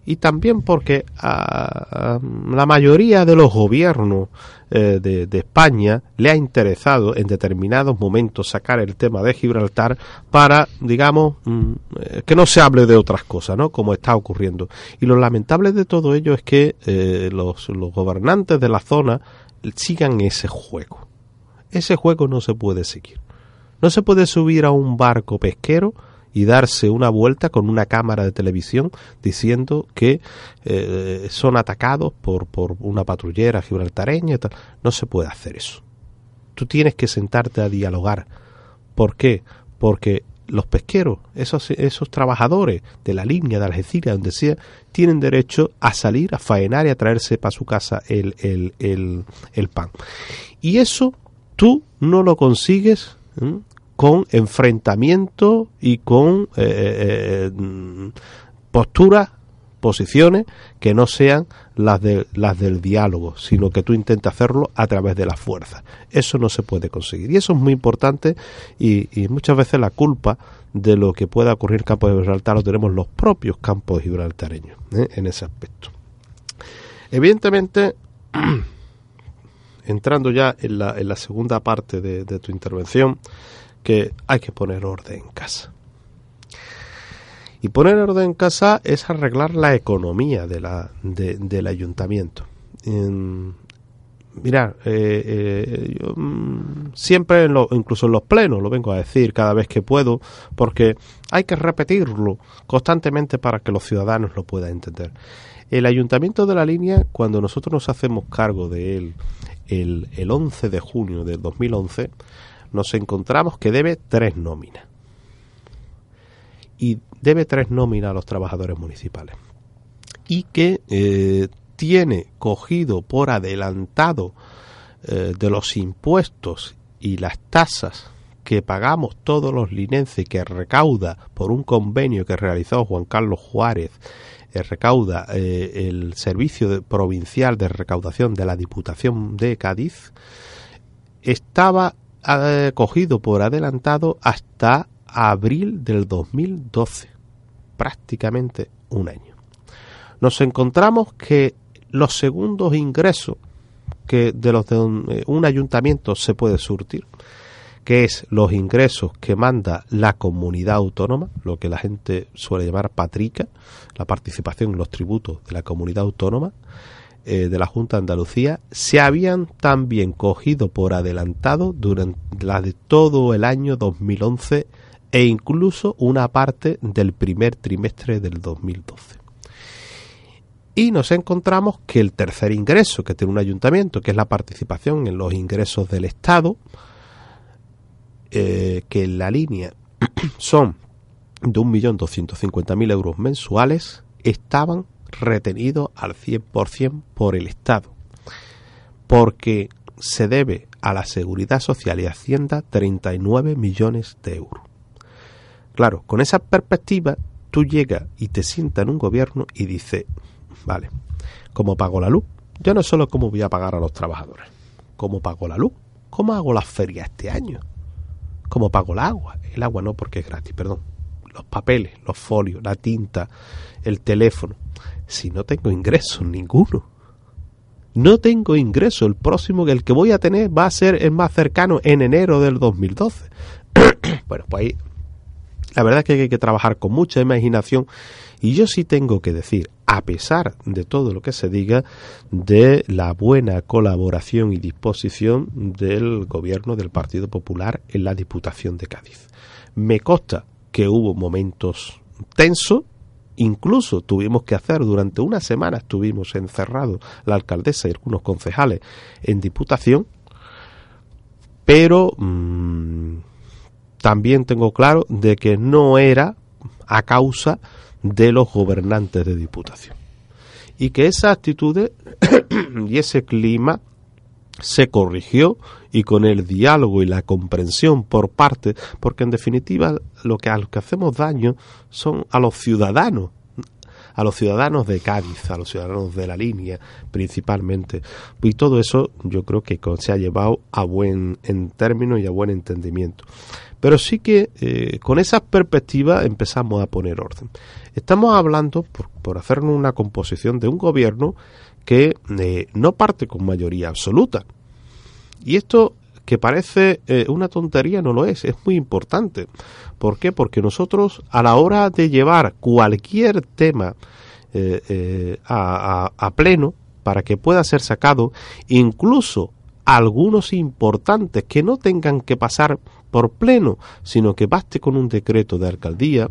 S2: y también porque a, a la mayoría de los gobiernos eh, de, España le ha interesado en determinados momentos sacar el tema de Gibraltar para, digamos, mm, eh, que no se hable de otras cosas, ¿no? Como está ocurriendo. Y lo lamentable de todo ello es que eh, los gobernantes de la zona sigan ese juego. Ese juego no se puede seguir. No se puede subir a un barco pesquero y darse una vuelta con una cámara de televisión diciendo que eh, son atacados por, por una patrullera gibraltareña y tal. No se puede hacer eso. Tú tienes que sentarte a dialogar. ¿Por qué? Porque los pesqueros, esos, esos trabajadores de la línea de Algeciras, donde sea, tienen derecho a salir, a faenar y a traerse para su casa el, el, el, el pan. Y eso tú no lo consigues. Con enfrentamiento y con eh, eh, posturas, posiciones que no sean las, de, las del diálogo, sino que tú intentes hacerlo a través de la fuerza. Eso no se puede conseguir. Y eso es muy importante y, muchas veces la culpa de lo que pueda ocurrir en campo de Gibraltar lo tenemos los propios campos gibraltareños ¿eh? en ese aspecto. Evidentemente, entrando ya en la, en la segunda parte de, de tu intervención, que hay que poner orden en casa. Y poner orden en casa es arreglar la economía de la, de, del ayuntamiento. En, mira, eh, eh, yo mmm, siempre, en incluso en los plenos, lo vengo a decir cada vez que puedo, porque hay que repetirlo constantemente para que los ciudadanos lo puedan entender. El ayuntamiento de la línea, cuando nosotros nos hacemos cargo de él el, el 11 de junio del 2011, nos encontramos que debe tres nóminas. Y debe tres nóminas a los trabajadores municipales. Y que eh, tiene cogido por adelantado eh, de los impuestos y las tasas que pagamos todos los linenses que recauda por un convenio que realizó Juan Carlos Juárez eh, recauda el servicio provincial de recaudación de la Diputación de Cádiz estaba eh, cogido por adelantado hasta abril del 2012, prácticamente un año. Nos encontramos que los segundos ingresos que de los de un, eh, un ayuntamiento se puede surtir, que es los ingresos que manda la comunidad autónoma, lo que la gente suele llamar patrica, la participación en los tributos de la comunidad autónoma, eh, de la Junta de Andalucía se habían también cogido por adelantado durante la de todo el año 2011 e incluso una parte del primer trimestre del 2012. Y nos encontramos que el tercer ingreso que tiene un ayuntamiento, que es la participación en los ingresos del Estado, eh, que en la línea son de 1.250.000 euros mensuales, estaban retenido al 100% por el Estado, porque se debe a la Seguridad Social y Hacienda 39 millones de euros. Claro, con esa perspectiva, tú llegas y te sientas en un gobierno y dices, vale, ¿cómo pago la luz? Yo no solo cómo voy a pagar a los trabajadores, ¿cómo pago la luz? ¿Cómo hago las ferias este año? ¿Cómo pago el agua? El agua no porque es gratis, perdón. Los papeles, los folios, la tinta, el teléfono si no tengo ingresos ninguno? No tengo ingreso. El próximo, el que voy a tener, va a ser el más cercano en enero del 2012. bueno, pues ahí la verdad es que hay que trabajar con mucha imaginación y yo sí tengo que decir, a pesar de todo lo que se diga, de la buena colaboración y disposición del gobierno del Partido Popular en la Diputación de Cádiz. Me consta que hubo momentos tensos, Incluso tuvimos que hacer durante una semana, estuvimos encerrados la alcaldesa y algunos concejales en diputación, pero mmm, también tengo claro de que no era a causa de los gobernantes de diputación. Y que esa actitud y ese clima se corrigió y con el diálogo y la comprensión por parte, porque en definitiva lo que a los que hacemos daño son a los ciudadanos, a los ciudadanos de Cádiz, a los ciudadanos de la línea principalmente. Y todo eso yo creo que se ha llevado a buen en término y a buen entendimiento. Pero sí que eh, con esa perspectiva empezamos a poner orden. Estamos hablando, por, por hacernos una composición de un gobierno que eh, no parte con mayoría absoluta. Y esto que parece eh, una tontería no lo es, es muy importante. ¿Por qué? Porque nosotros a la hora de llevar cualquier tema eh, a, a, pleno para que pueda ser sacado, incluso algunos importantes que no tengan que pasar por pleno, sino que baste con un decreto de alcaldía,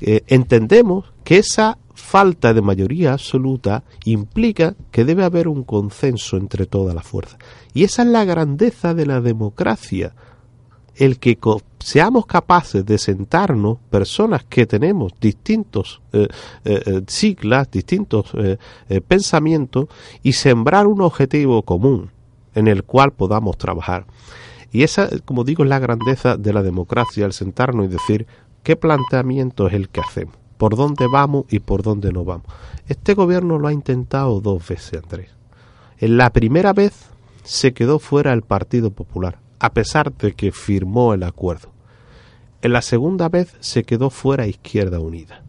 S2: entendemos que esa falta de mayoría absoluta implica que debe haber un consenso entre todas las fuerzas. Y esa es la grandeza de la democracia. El que seamos capaces de sentarnos, personas que tenemos distintos eh, eh, eh, siglas, distintos pensamientos, y sembrar un objetivo común en el cual podamos trabajar. Y esa, como digo, es la grandeza de la democracia, el sentarnos y decir qué planteamiento es el que hacemos por dónde vamos y por dónde no vamos. Este gobierno lo ha intentado dos veces, Andrés. En la primera vez se quedó fuera el Partido Popular, a pesar de que firmó el acuerdo. En la segunda vez se quedó fuera Izquierda Unida.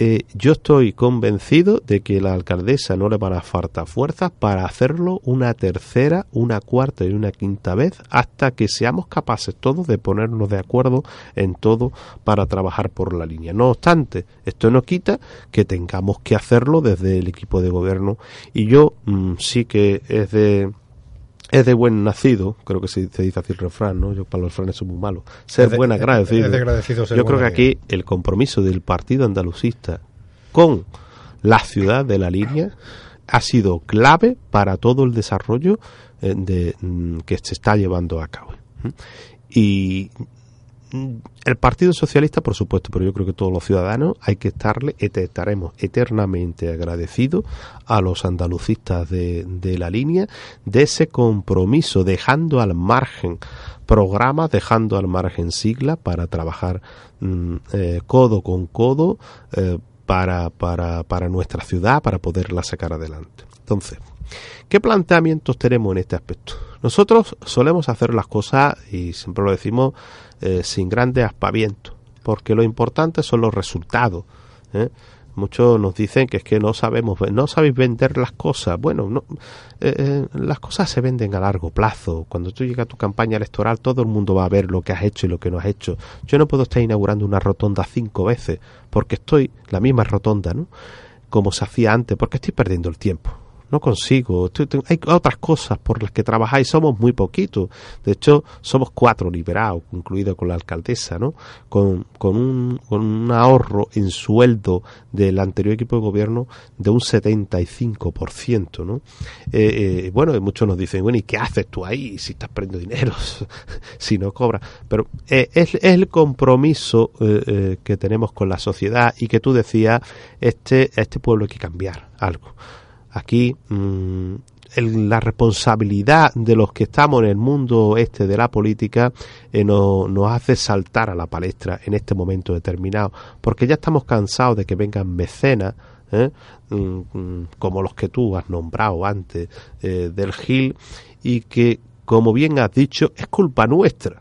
S2: Eh, yo estoy convencido de que la alcaldesa no le van a faltar fuerzas para hacerlo una tercera, una cuarta y una quinta vez hasta que seamos capaces todos de ponernos de acuerdo en todo para trabajar por la línea. No obstante, esto no quita que tengamos que hacerlo desde el equipo de gobierno y yo mm, sí que es de es de buen nacido, creo que se, dice así el refrán, ¿no? Yo para los refranes soy muy malo. Ser buen agradecido. Yo creo que aquí el compromiso del partido andalucista con la ciudad de la línea ha sido clave para todo el desarrollo eh, de, mm, que se está llevando a cabo. Y el Partido Socialista, por supuesto, pero yo creo que todos los ciudadanos hay que estarle, estaremos eternamente agradecidos a los andalucistas de, la línea de ese compromiso, dejando al margen programas, dejando al margen siglas para trabajar mm, eh, codo con codo eh, para, para, para nuestra ciudad, para poderla sacar adelante. Entonces, ¿qué planteamientos tenemos en este aspecto? Nosotros solemos hacer las cosas, y siempre lo decimos, eh, sin grandes aspavientos, porque lo importante son los resultados. ¿eh? Muchos nos dicen que es que no sabemos, no sabéis vender las cosas. Bueno, no, eh, las cosas se venden a largo plazo. Cuando tú llegas a tu campaña electoral, todo el mundo va a ver lo que has hecho y lo que no has hecho. Yo no puedo estar inaugurando una rotonda cinco veces, porque estoy, la misma rotonda, ¿no? Como se hacía antes, porque estoy perdiendo el tiempo no consigo. Hay otras cosas por las que trabajáis, somos muy poquitos. De hecho, somos cuatro liberados, incluido con la alcaldesa, ¿no? Con, con, un, con un ahorro en sueldo del anterior equipo de gobierno de un 75%, ¿no? Eh, eh, bueno, muchos nos dicen, bueno, ¿y qué haces tú ahí si estás perdiendo dinero? si no cobras. Pero eh, es, es, el compromiso eh, que tenemos con la sociedad y que tú decías, este, este pueblo hay que cambiar algo. Aquí mm, la responsabilidad de los que estamos en el mundo este de la política eh, nos hace saltar a la palestra en este momento determinado, porque ya estamos cansados de que vengan mecenas ¿eh? mm, mm, como los que tú has nombrado antes eh, del Gil y que, como bien has dicho, es culpa nuestra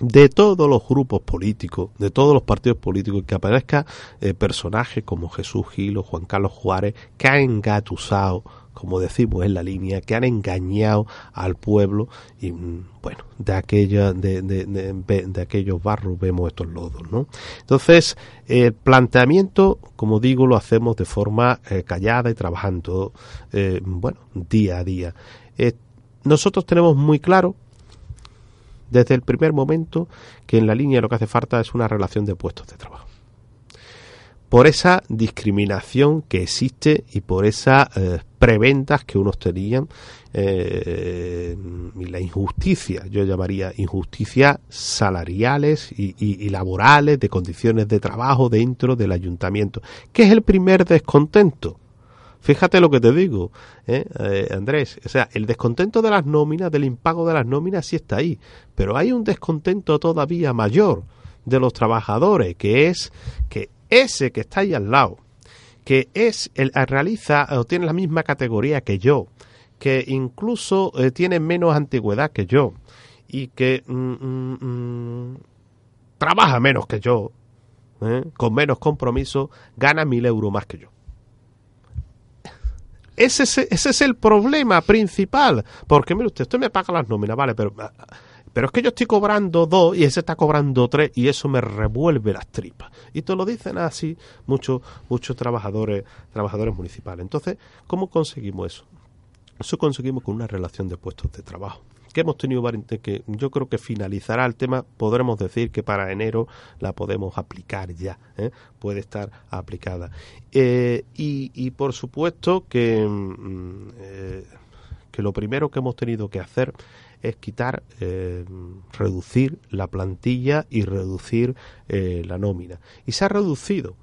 S2: de todos los grupos políticos, de todos los partidos políticos, que aparezca eh, personajes como Jesús Gil o Juan Carlos Juárez, que han engatusado, como decimos en la línea, que han engañado al pueblo y mm, bueno, de aquella, de, de, de, aquellos barros vemos estos lodos, ¿no? Entonces, el planteamiento, como digo, lo hacemos de forma eh, callada y trabajando, eh, bueno, día a día. nosotros tenemos muy claro desde el primer momento que en la línea lo que hace falta es una relación de puestos de trabajo. Por esa discriminación que existe y por esas eh, preventas que unos tenían eh, y la injusticia, yo llamaría injusticia salariales y, y, laborales, de condiciones de trabajo dentro del ayuntamiento, que es el primer descontento Fíjate lo que te digo, ¿eh? ¿eh? Andrés. O sea, el descontento de las nóminas, del impago de las nóminas, sí está ahí. Pero hay un descontento todavía mayor de los trabajadores, que es que ese que está ahí al lado, que es el, realiza o tiene la misma categoría que yo, que incluso eh, tiene menos antigüedad que yo y que mm, mm, mm, trabaja menos que yo, ¿eh? con menos compromiso, gana mil euros más que yo. Ese es, ese es el problema principal. Porque, mire usted, usted me paga las nóminas, vale, pero, pero es que yo estoy cobrando dos y ese está cobrando tres y eso me revuelve las tripas. Y te lo dicen así muchos, muchos trabajadores, trabajadores municipales. Entonces, ¿cómo conseguimos eso? Eso conseguimos con una relación de puestos de trabajo que hemos tenido que yo creo que finalizará el tema podremos decir que para enero la podemos aplicar ya ¿eh? puede estar aplicada. Eh, y, por supuesto que mm, eh, que lo primero que hemos tenido que hacer es quitar reducir la plantilla y reducir la nómina. Y se ha reducido.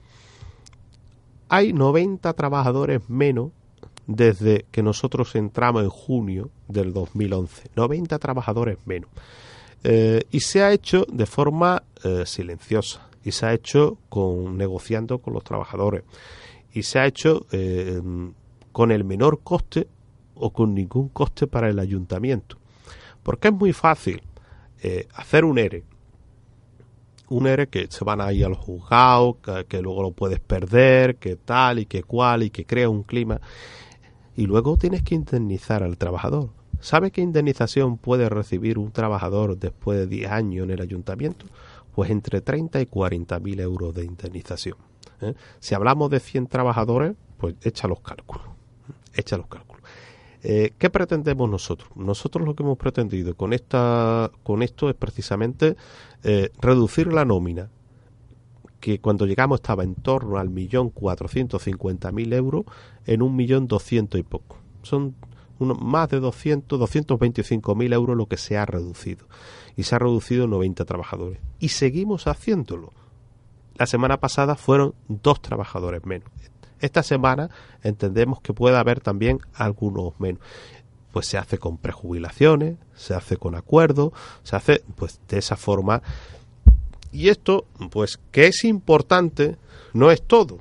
S2: Hay 90 trabajadores menos desde que nosotros entramos en junio del 2011. 90 trabajadores menos. Eh, y se ha hecho de forma eh, silenciosa y se ha hecho con negociando con los trabajadores y se ha hecho eh, con el menor coste o con ningún coste para el ayuntamiento. Porque es muy fácil hacer un ERE, un ERE que se van ahí a los que, que, luego lo puedes perder, que tal y que cual y que crea un clima y luego tienes que indemnizar al trabajador. ¿Sabe qué indemnización puede recibir un trabajador después de 10 años en el ayuntamiento? Pues entre 30 y 40 mil euros de indemnización. ¿eh? Si hablamos de 100 trabajadores, pues echa los cálculos. Echa los cálculos. Eh, ¿Qué pretendemos nosotros? Nosotros lo que hemos pretendido con, esta, con esto es precisamente eh, reducir la nómina que cuando llegamos estaba en torno al millón cuatrocientos cincuenta mil euros en un millón doscientos y poco. Son más de 200, 225 mil euros lo que se ha reducido. Y se ha reducido 90 trabajadores. Y seguimos haciéndolo. La semana pasada fueron dos trabajadores menos. Esta semana entendemos que puede haber también algunos menos. Pues se hace con prejubilaciones, se hace con acuerdo, se hace pues de esa forma y esto, pues que es importante, no es todo.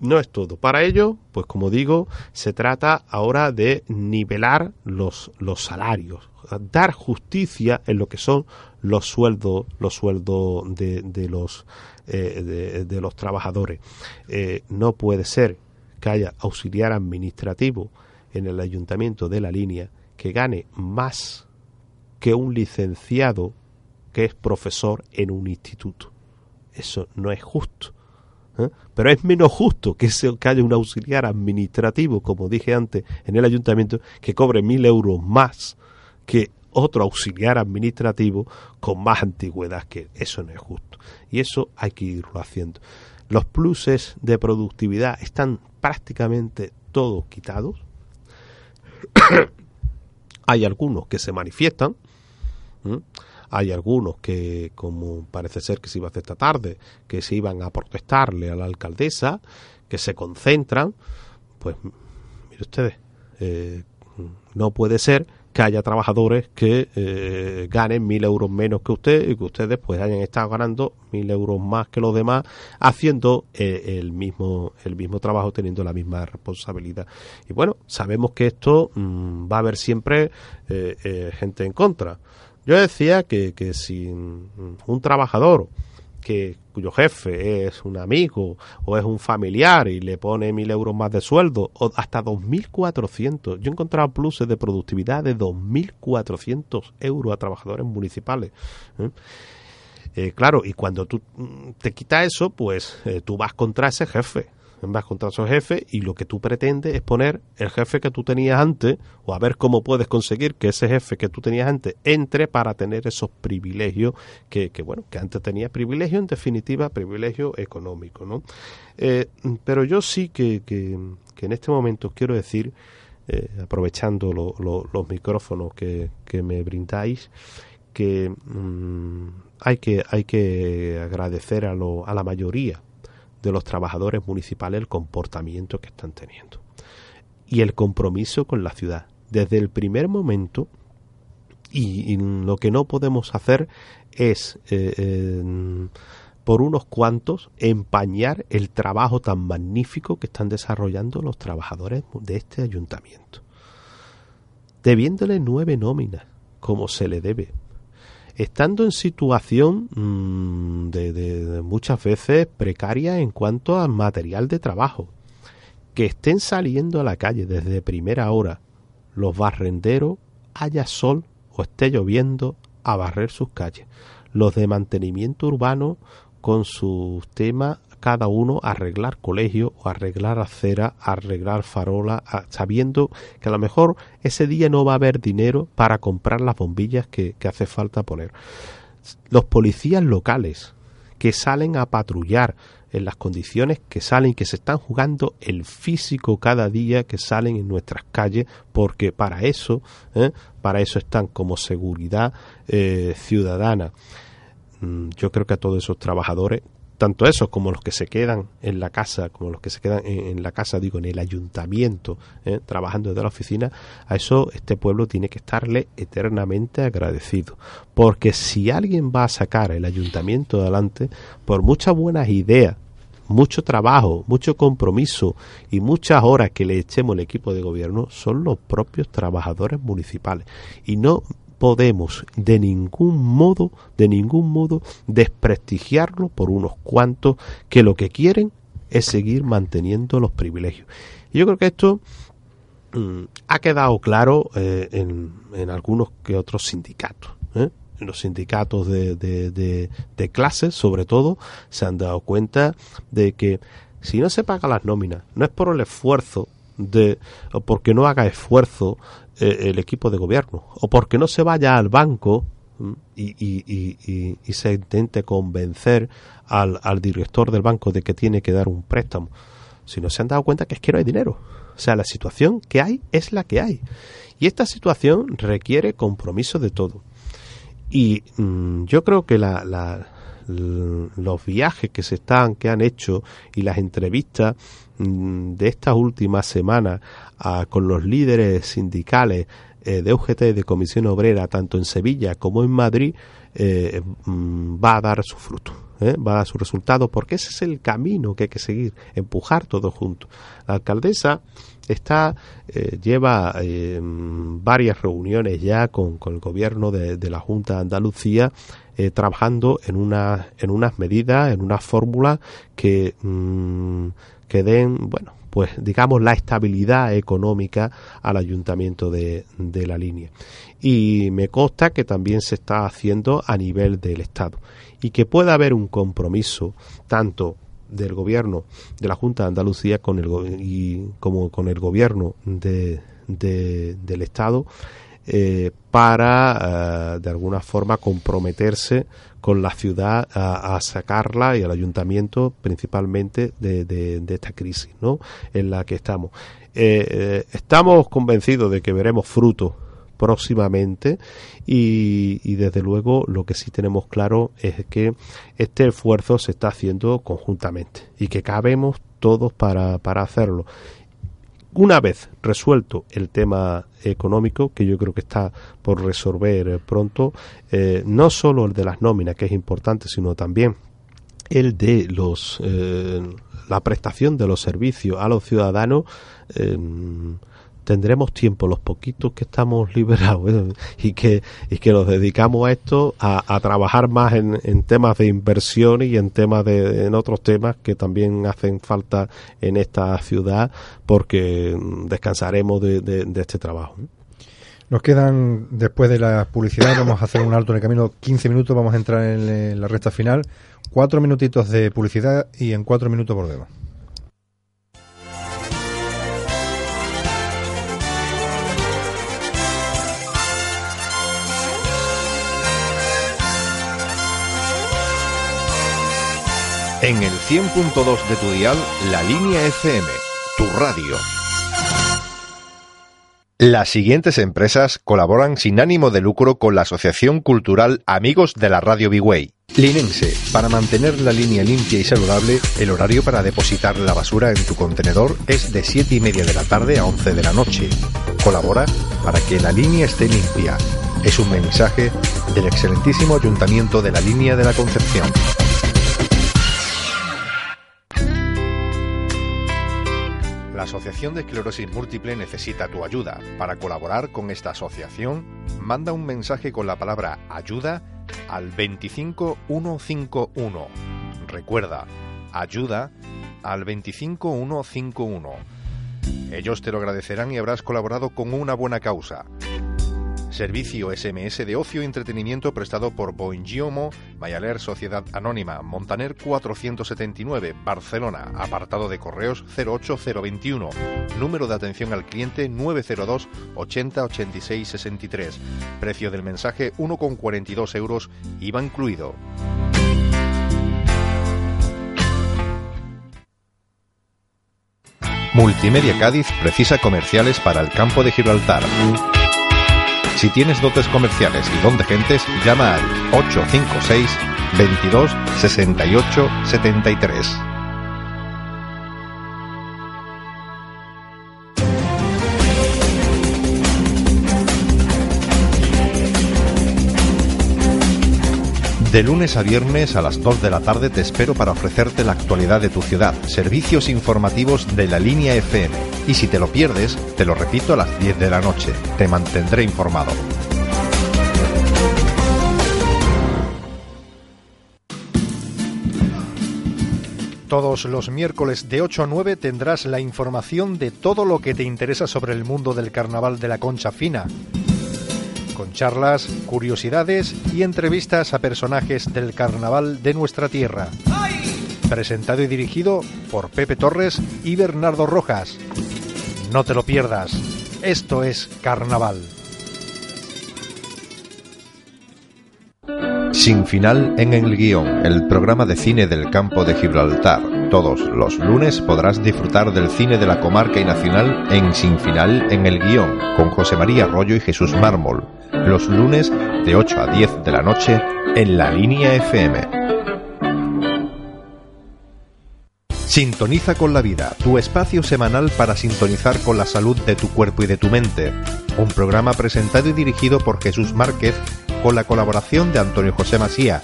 S2: No es todo. Para ello, pues como digo, se trata ahora de nivelar los, los salarios, dar justicia en lo que son los sueldos, los sueldos de, de los eh, de, los trabajadores. Eh, no puede ser que haya auxiliar administrativo en el ayuntamiento de la línea que gane más que un licenciado que es profesor en un instituto. Eso no es justo. ¿eh? Pero es menos justo que, se, que haya un auxiliar administrativo, como dije antes, en el ayuntamiento, que cobre mil euros más que otro auxiliar administrativo con más antigüedad que Eso no es justo. Y eso hay que irlo haciendo. Los pluses de productividad están prácticamente todos quitados. hay algunos que se manifiestan. Hay algunos que, como parece ser que se iba a hacer esta tarde, que se iban a protestarle a la alcaldesa, que se concentran. Pues, mire ustedes, eh, no puede ser que haya trabajadores que eh, ganen mil euros menos que usted y que ustedes pues hayan estado ganando mil euros más que los demás haciendo eh, el mismo el mismo trabajo teniendo la misma responsabilidad y bueno sabemos que esto mm, va a haber siempre gente en contra yo decía que, que si un trabajador que cuyo jefe es un amigo o es un familiar y le pone mil euros más de sueldo o hasta 2.400. Yo he encontrado pluses de productividad de 2.400 euros a trabajadores municipales. ¿eh? Eh, claro, y cuando tú te quitas eso, pues eh, tú vas contra ese jefe vas contra su jefe y lo que tú pretendes es poner el jefe que tú tenías antes o a ver cómo puedes conseguir que ese jefe que tú tenías antes entre para tener esos privilegios que, que bueno, que antes tenía privilegio, en definitiva, privilegio económico, ¿no? Eh, pero yo sí que, que, en este momento quiero decir, eh, aprovechando los micrófonos que, que me brindáis, que mm, hay que hay que agradecer a, lo, a la mayoría de los trabajadores municipales el comportamiento que están teniendo y el compromiso con la ciudad. Desde el primer momento, y, lo que no podemos hacer es eh, por unos cuantos empañar el trabajo tan magnífico que están desarrollando los trabajadores de este ayuntamiento. Debiéndole nueve nóminas, como se le debe. Estando en situación mm, de, de muchas veces precaria en cuanto a material de trabajo. Que estén saliendo a la calle desde primera hora los barrenderos, haya sol o esté lloviendo, a barrer sus calles. Los de mantenimiento urbano con sus temas cada uno arreglar colegio o arreglar acera, arreglar farola, sabiendo que a lo mejor ese día no va a haber dinero para comprar las bombillas que, hace falta poner. Los policías locales que salen a patrullar en las condiciones que salen, que se están jugando el físico cada día que salen en nuestras calles, porque para eso, ¿eh? para eso están como seguridad eh, ciudadana. Mm, yo creo que a todos esos trabajadores tanto esos como los que se quedan en la casa, como los que se quedan en, la casa, digo, en el ayuntamiento, ¿eh? trabajando desde la oficina, a eso este pueblo tiene que estarle eternamente agradecido. Porque si alguien va a sacar el ayuntamiento adelante, por muchas buenas ideas, mucho trabajo, mucho compromiso y muchas horas que le echemos el equipo de gobierno, son los propios trabajadores municipales. Y no podemos de ningún modo, de ningún modo desprestigiarlo por unos cuantos que lo que quieren es seguir manteniendo los privilegios. Y yo creo que esto mm, ha quedado claro eh, en, en, algunos que otros sindicatos. ¿eh? Los sindicatos de, de, de, de clases, sobre todo, se han dado cuenta de que si no se paga las nóminas, no es por el esfuerzo de, o porque no haga esfuerzo el equipo de gobierno o porque no se vaya al banco y, y, y, se intente convencer al, al, director del banco de que tiene que dar un préstamo, si no se han dado cuenta que es que no hay dinero. O sea, la situación que hay es la que hay. Y esta situación requiere compromiso de todo. Y mm, yo creo que la, la, los viajes que se están, que han hecho y las entrevistas mm, de estas últimas semanas con los líderes sindicales eh, de UGT de Comisión Obrera, tanto en Sevilla como en Madrid, eh, mm, va a dar su fruto. ¿eh? va a dar su resultado porque ese es el camino que hay que seguir, empujar todo juntos. La alcaldesa está lleva varias reuniones ya con, con el gobierno de, de, la Junta de Andalucía trabajando en, una, en unas medidas, en unas fórmulas que, mm, que den, bueno, pues digamos la estabilidad económica al ayuntamiento de, de la línea. Y me consta que también se está haciendo a nivel del Estado y que pueda haber un compromiso tanto del gobierno de la Junta de Andalucía con el, y como con el gobierno de, de, del Estado eh, para eh, de alguna forma comprometerse con la ciudad a, sacarla y al ayuntamiento principalmente de, de, esta crisis ¿no? en la que estamos. Eh, eh, estamos convencidos de que veremos frutos próximamente y, y, desde luego lo que sí tenemos claro es que este esfuerzo se está haciendo conjuntamente y que cabemos todos para, para hacerlo una vez resuelto el tema económico, que yo creo que está por resolver eh, pronto, eh, no solo el de las nóminas, que es importante, sino también el de los eh, la prestación de los servicios a los ciudadanos tendremos tiempo los poquitos que estamos liberados ¿eh? y que y que nos dedicamos a esto a, trabajar más en, en, temas de inversión y en temas de en otros temas que también hacen falta en esta ciudad porque descansaremos de, de, este trabajo
S7: nos quedan, después de la publicidad, vamos a hacer un alto en el camino, 15 minutos, vamos a entrar en la recta final, cuatro minutitos de publicidad y en cuatro minutos volvemos.
S1: En el 100.2 de tu dial, la línea FM, tu radio. Las siguientes empresas colaboran sin ánimo de lucro con la Asociación Cultural Amigos de la Radio Bigway. Linense, para mantener la línea limpia y saludable, el horario para depositar la basura en tu contenedor es de 7 y media de la tarde a 11 de la noche. Colabora para que la línea esté limpia. Es un mensaje del excelentísimo Ayuntamiento de la Línea de la Concepción. Asociación de Esclerosis Múltiple necesita tu ayuda. Para colaborar con esta asociación, manda un mensaje con la palabra ayuda al 25151. Recuerda, ayuda al 25151. Ellos te lo agradecerán y habrás colaborado con una buena causa. Servicio SMS de ocio y entretenimiento prestado por Boingiomo, Mayaler Sociedad Anónima, Montaner 479, Barcelona, apartado de correos 08021, número de atención al cliente 902 80 86 63, precio del mensaje 1,42 euros, IVA incluido. Multimedia Cádiz precisa comerciales para el campo de Gibraltar. Si tienes dotes comerciales y don de gentes, llama al 856 22 68 73. De lunes a viernes a las 2 de la tarde te espero para ofrecerte la actualidad de tu ciudad, servicios informativos de la línea FM. Y si te lo pierdes, te lo repito a las 10 de la noche. Te mantendré informado. Todos los miércoles de 8 a 9 tendrás la información de todo lo que te interesa sobre el mundo del carnaval de la Concha Fina con charlas, curiosidades y entrevistas a personajes del carnaval de nuestra tierra. Presentado y dirigido por Pepe Torres y Bernardo Rojas. No te lo pierdas. Esto es Carnaval. Sin final en el guion, el programa de cine del campo de Gibraltar. Todos los lunes podrás disfrutar del cine de la comarca y nacional en Sin final en el guion, con José María Arroyo y Jesús Mármol. Los lunes de 8 a 10 de la noche en la línea FM. Sintoniza con la vida, tu espacio semanal para sintonizar con la salud de tu cuerpo y de tu mente. Un programa presentado y dirigido por Jesús Márquez con la colaboración de Antonio José Masía.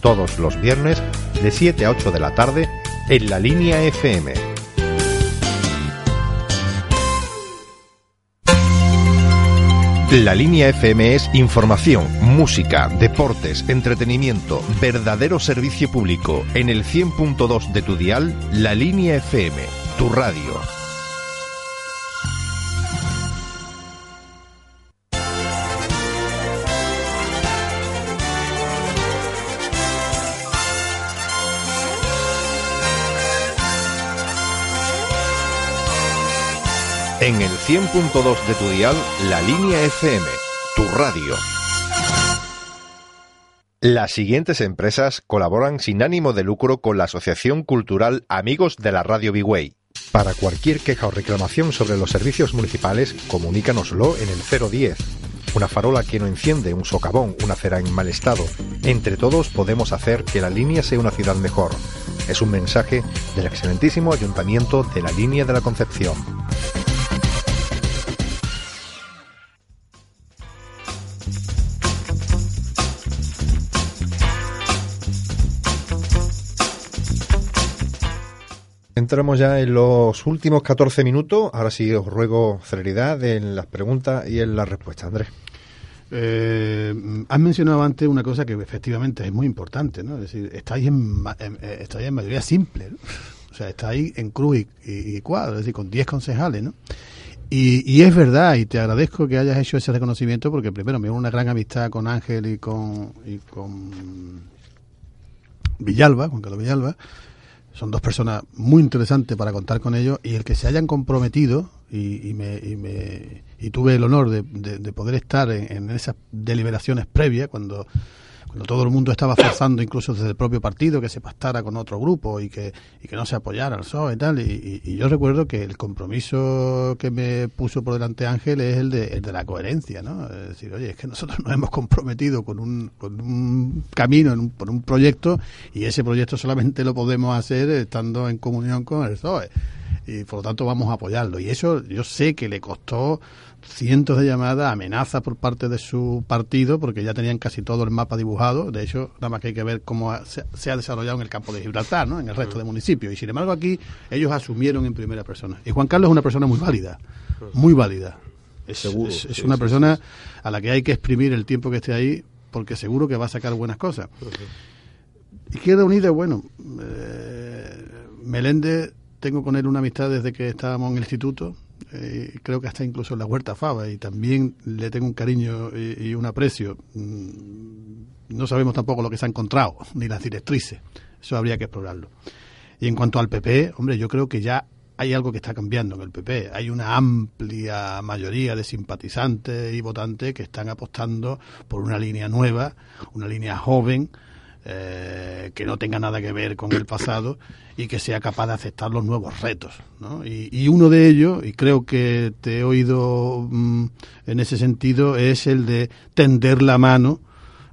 S1: Todos los viernes de 7 a 8 de la tarde en la línea FM. La línea FM es información, música, deportes, entretenimiento, verdadero servicio público. En el 100.2 de tu dial, la línea FM, tu radio. En el 100.2 de tu dial, la línea FM, tu radio. Las siguientes empresas colaboran sin ánimo de lucro con la Asociación Cultural Amigos de la Radio Bigway. Para cualquier queja o reclamación sobre los servicios municipales, comunícanoslo en el 010. Una farola que no enciende, un socavón, una acera en mal estado. Entre todos podemos hacer que la línea sea una ciudad mejor. Es un mensaje del excelentísimo Ayuntamiento de la Línea de la Concepción. Entramos ya en los últimos 14 minutos. Ahora sí os ruego celeridad en las preguntas y en las respuestas, Andrés.
S9: Eh, has mencionado antes una cosa que efectivamente es muy importante, ¿no? Es decir, estáis en, en, eh, estáis en mayoría simple. O sea, estáis en cruz y, y, cuadro, es decir, con 10 concejales, ¿no? Y, es verdad, y te agradezco que hayas hecho ese reconocimiento, porque primero me dio una gran amistad con Ángel y con, y con Villalba, con Carlos Villalba. Son dos personas muy interesantes para contar con ellos, y el que se hayan comprometido, y, y me, y, me, y tuve el honor de, de, de poder estar en, esas deliberaciones previas, cuando, cuando todo el mundo estaba forzando, incluso desde el propio partido, que se pactara con otro grupo y que, y que no se apoyara al PSOE y tal. Y, yo recuerdo que el compromiso que me puso por delante Ángel es el de, el de la coherencia, ¿no? Es decir, oye, es que nosotros nos hemos comprometido con un, con un camino, en un, por un proyecto, y ese proyecto solamente lo podemos hacer estando en comunión con el PSOE. y por lo tanto vamos a apoyarlo. Y eso yo sé que le costó cientos de llamadas, amenazas por parte de su partido, porque ya tenían casi todo el mapa dibujado. De hecho, nada más que hay que ver cómo ha- se, se ha desarrollado en el campo de Gibraltar, ¿no? en el resto de municipios. Y sin embargo, aquí ellos asumieron en primera persona. Y Juan Carlos es una persona muy válida, muy válida. Es,
S2: Seguro,
S9: es- es
S2: sí,
S9: una
S2: sí,
S9: persona a la que hay que exprimir el tiempo que esté ahí, porque seguro que va a sacar buenas cosas. Izquierda Unida, bueno, eh, Meléndez, tengo con él una amistad desde que estábamos en el instituto, eh, creo que hasta incluso en la Huerta Fava, y también le tengo un cariño y, y un aprecio. Mm, No sabemos tampoco lo que se ha encontrado, ni las directrices, eso habría que explorarlo. Y en cuanto al PP, hombre, yo creo que ya hay algo que está cambiando en el PP. Hay una amplia mayoría de simpatizantes y votantes que están apostando por una línea nueva, una línea joven, eh, que no tenga nada que ver con el pasado y que sea capaz de aceptar los nuevos retos. ¿no? Y, uno de ellos, y creo que te he oído mm, en ese sentido, es el de tender la mano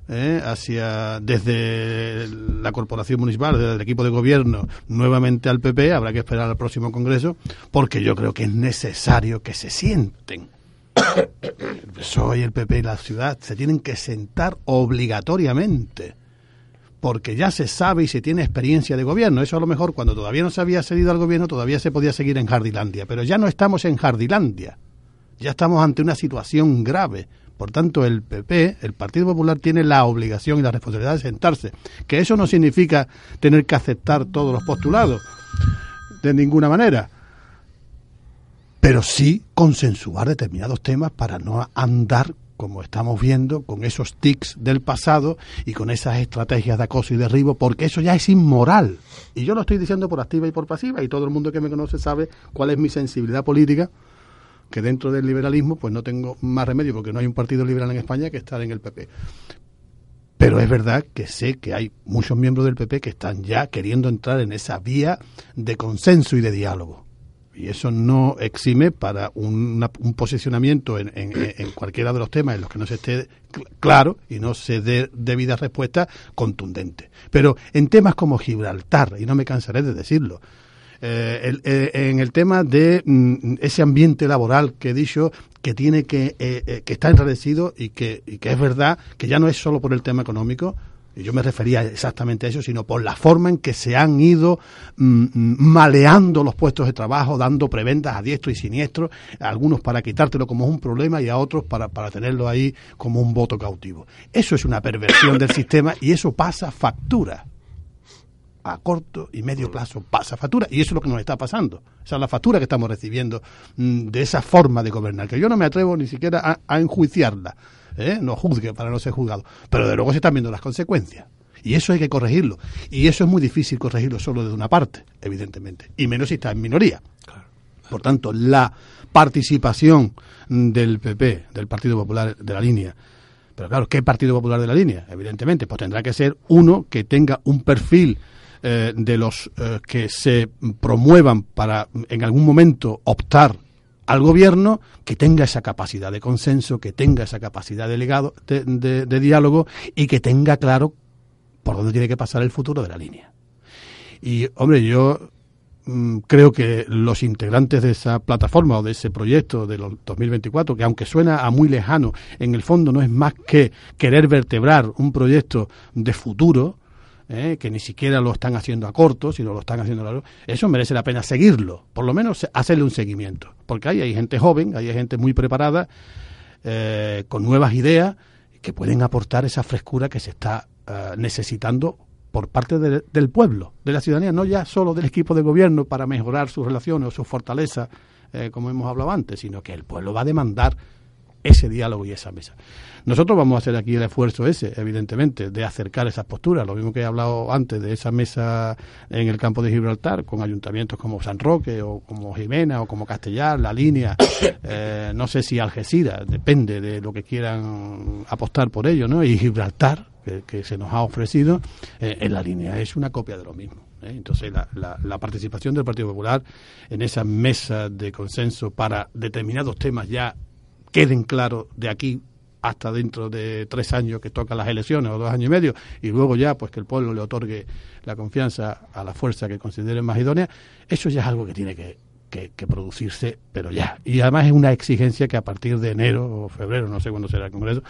S9: ¿eh? hacia desde la corporación municipal, desde el equipo de gobierno, nuevamente al PP, habrá que esperar al próximo Congreso, porque yo creo que es necesario que se sienten. El PSOE el PP y la ciudad se tienen que sentar obligatoriamente porque ya se sabe y se tiene experiencia de gobierno. Eso a lo mejor cuando todavía no se había cedido al gobierno todavía se podía seguir en Jardilandia, pero ya no estamos en Jardilandia. Ya estamos ante una situación grave. Por tanto, el PP, el Partido Popular, tiene la obligación y la responsabilidad de sentarse. Que eso no significa tener que aceptar todos los postulados, de ninguna manera. Pero sí consensuar determinados temas para no andar, como estamos viendo, con esos tics del pasado y con esas estrategias de acoso y derribo, porque eso ya es inmoral. Y yo lo estoy diciendo por activa y por pasiva, y todo el mundo que me conoce sabe cuál es mi sensibilidad política que dentro del liberalismo pues no tengo más remedio porque no hay un partido liberal en España que estar en el PP. Pero es verdad que sé que hay muchos miembros del PP que están ya queriendo entrar en esa vía de consenso y de diálogo. Y eso no exime para una- un posicionamiento en, en- cualquiera de los temas en los que no se esté cl- claro y no se dé debida respuesta contundente. Pero en temas como Gibraltar, y no me cansaré de decirlo, eh, el- eh, en el tema de mm, ese ambiente laboral que he dicho que tiene que eh, eh, que está enrarecido y que, y que es verdad que ya no es solo por el tema económico yo me refería exactamente a eso, sino por la forma en que se han ido mm, mm, maleando los puestos de trabajo, dando prebendas a diestro y siniestro, algunos para quitártelo como un problema y a otros para, para tenerlo ahí como un voto cautivo. Eso es una perversión del sistema y eso pasa factura a corto y medio plazo pasa factura y eso es lo que nos está pasando. Esa es la factura que estamos recibiendo mm, de esa forma de gobernar, que yo no me atrevo ni siquiera a enjuiciarla, ¿eh? no juzgue para no ser juzgado, pero de luego se están viendo las consecuencias. Y eso hay que corregirlo. Y eso es muy difícil corregirlo solo de una parte, evidentemente, y menos si está en minoría. Por tanto, la participación del PP, del Partido Popular de la línea, pero claro, ¿qué Partido Popular de la línea? Evidentemente, pues tendrá que ser uno que tenga un perfil eh, de los eh, que se promuevan para en algún momento optar al gobierno que tenga esa capacidad de consenso, que tenga esa capacidad de, legado, de, de- diálogo y que tenga claro por dónde tiene que pasar el futuro de la línea. Y, hombre, yo mm, creo que los integrantes de esa plataforma o de ese proyecto de los 2024, que aunque suena a muy lejano, en el fondo no es más que querer vertebrar un proyecto de futuro, ¿eh? que ni siquiera lo están haciendo a corto, sino lo están haciendo a largo, eso merece la pena seguirlo, por lo menos hacerle un seguimiento, porque ahí hay gente joven, ahí hay gente muy preparada, eh, con nuevas ideas, que pueden aportar esa frescura que se está eh, necesitando por parte de- del pueblo, de la ciudadanía, no ya solo del equipo de gobierno para mejorar sus relaciones o sus fortalezas, eh, como hemos hablado antes, sino que el pueblo va a demandar ese diálogo y esa mesa. Nosotros vamos a hacer aquí el esfuerzo ese, evidentemente, de acercar esas posturas, lo mismo que he hablado antes de esa mesa en el campo de Gibraltar, con ayuntamientos como San Roque o como Jimena o como Castellar, La Línea, eh, no sé si Algeciras, depende de lo que quieran apostar por ello, ¿no? Y Gibraltar, que, se nos ha ofrecido, eh, en La Línea es una copia de lo mismo. ¿eh? Entonces, la, la- la participación del Partido Popular en esa mesa de consenso para determinados temas ya queden claros de aquí hasta dentro de tres años que tocan las elecciones o dos años y medio y luego ya pues que el pueblo le otorgue la confianza a la fuerza que considere más idónea, eso ya es algo que tiene que, que, producirse, pero ya. Y además es una exigencia que a partir de enero o febrero, no sé cuándo será el Congreso,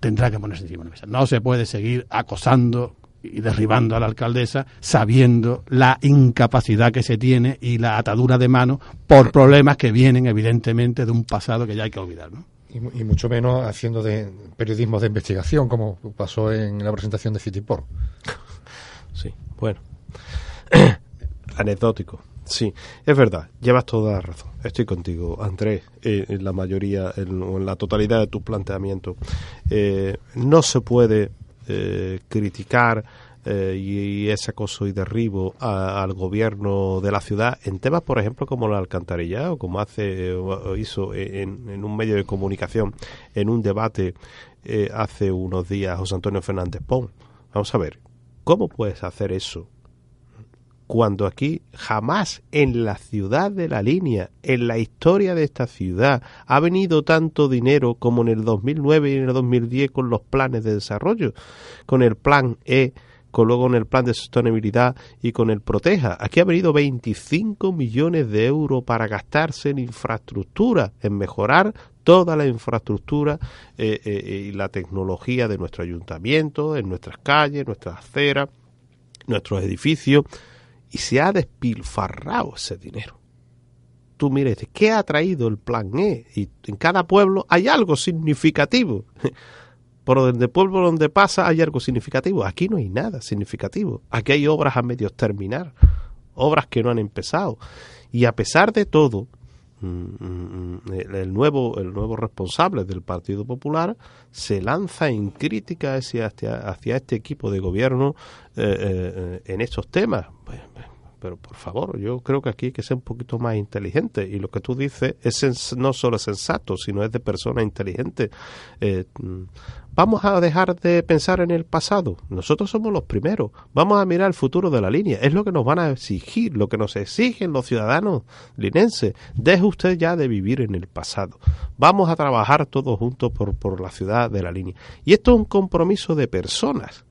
S9: tendrá que ponerse encima de la mesa. No se puede seguir acosando y derribando a la alcaldesa sabiendo la incapacidad que se tiene y la atadura de mano por problemas que vienen evidentemente de un pasado que ya hay que olvidar. ¿no?
S7: Y, mucho menos haciendo de periodismo de investigación como pasó en la presentación de Citiport.
S2: Sí, bueno. Anecdótico. Sí, es verdad, llevas toda la razón. Estoy contigo, Andrés, eh, en la mayoría, en, en, la totalidad de tus planteamientos. Eh, no se puede eh, criticar y, ese acoso y derribo al gobierno de la ciudad en temas, por ejemplo, como la alcantarilla o como hace hizo en, un medio de comunicación en un debate hace unos días José Antonio Fernández Pon. Vamos a ver, ¿cómo puedes hacer eso cuando aquí jamás en la ciudad de la línea, en la historia de esta ciudad, ha venido tanto dinero como en el 2009 y en el 2010 con los planes de desarrollo, con el plan E, con luego en el plan de sostenibilidad y con el Proteja. Aquí ha venido 25 millones de euros para gastarse en infraestructura, en mejorar toda la infraestructura eh, eh, y la tecnología de nuestro ayuntamiento, en nuestras calles, nuestras aceras, nuestros edificios y se ha despilfarrado ese dinero. Tú mires, ¿qué ha traído el plan E? Y en cada pueblo hay algo significativo. Por donde pueblo donde pasa hay algo significativo. Aquí no hay nada significativo. Aquí hay obras a medios terminar, obras que no han empezado. Y a pesar de todo, el nuevo, el nuevo responsable del Partido Popular se lanza en crítica hacia, este equipo de gobierno eh, eh, en estos temas. Pero por favor, yo creo que aquí hay que ser un poquito más inteligente y lo que tú dices es no solo sensato, sino es de persona inteligente. Eh, mm, vamos a dejar de pensar en el pasado. Nosotros somos los primeros. Vamos a mirar el futuro de la línea. Es lo que nos van a exigir, lo que nos exigen los ciudadanos linenses. Deje usted ya de vivir en el pasado. Vamos a trabajar todos juntos por, por la ciudad de la línea. Y esto es un compromiso de personas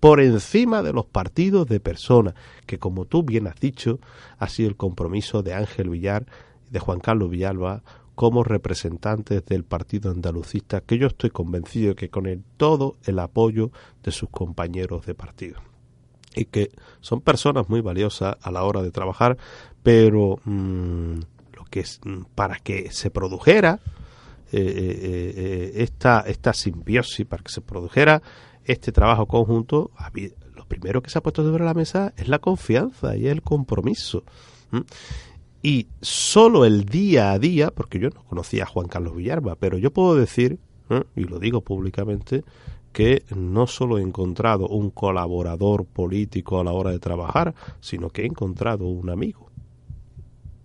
S2: por encima de los partidos de personas, que como tú bien has dicho, ha sido el compromiso de Ángel Villar de Juan Carlos Villalba como representantes del Partido Andalucista, que yo estoy convencido que con todo el apoyo de sus compañeros de partido. Y que son personas muy valiosas a la hora de trabajar, pero mm, lo que es, mm, para que se produjera eh, eh, eh, esta, esta simbiosis, para que se produjera este trabajo conjunto, lo primero que se ha puesto sobre la mesa es la confianza y el compromiso. Y solo el día a día, porque yo no conocía a Juan Carlos Villarba, pero yo puedo decir, y lo digo públicamente, que no solo he encontrado un colaborador político a la hora de trabajar, sino que he encontrado un amigo.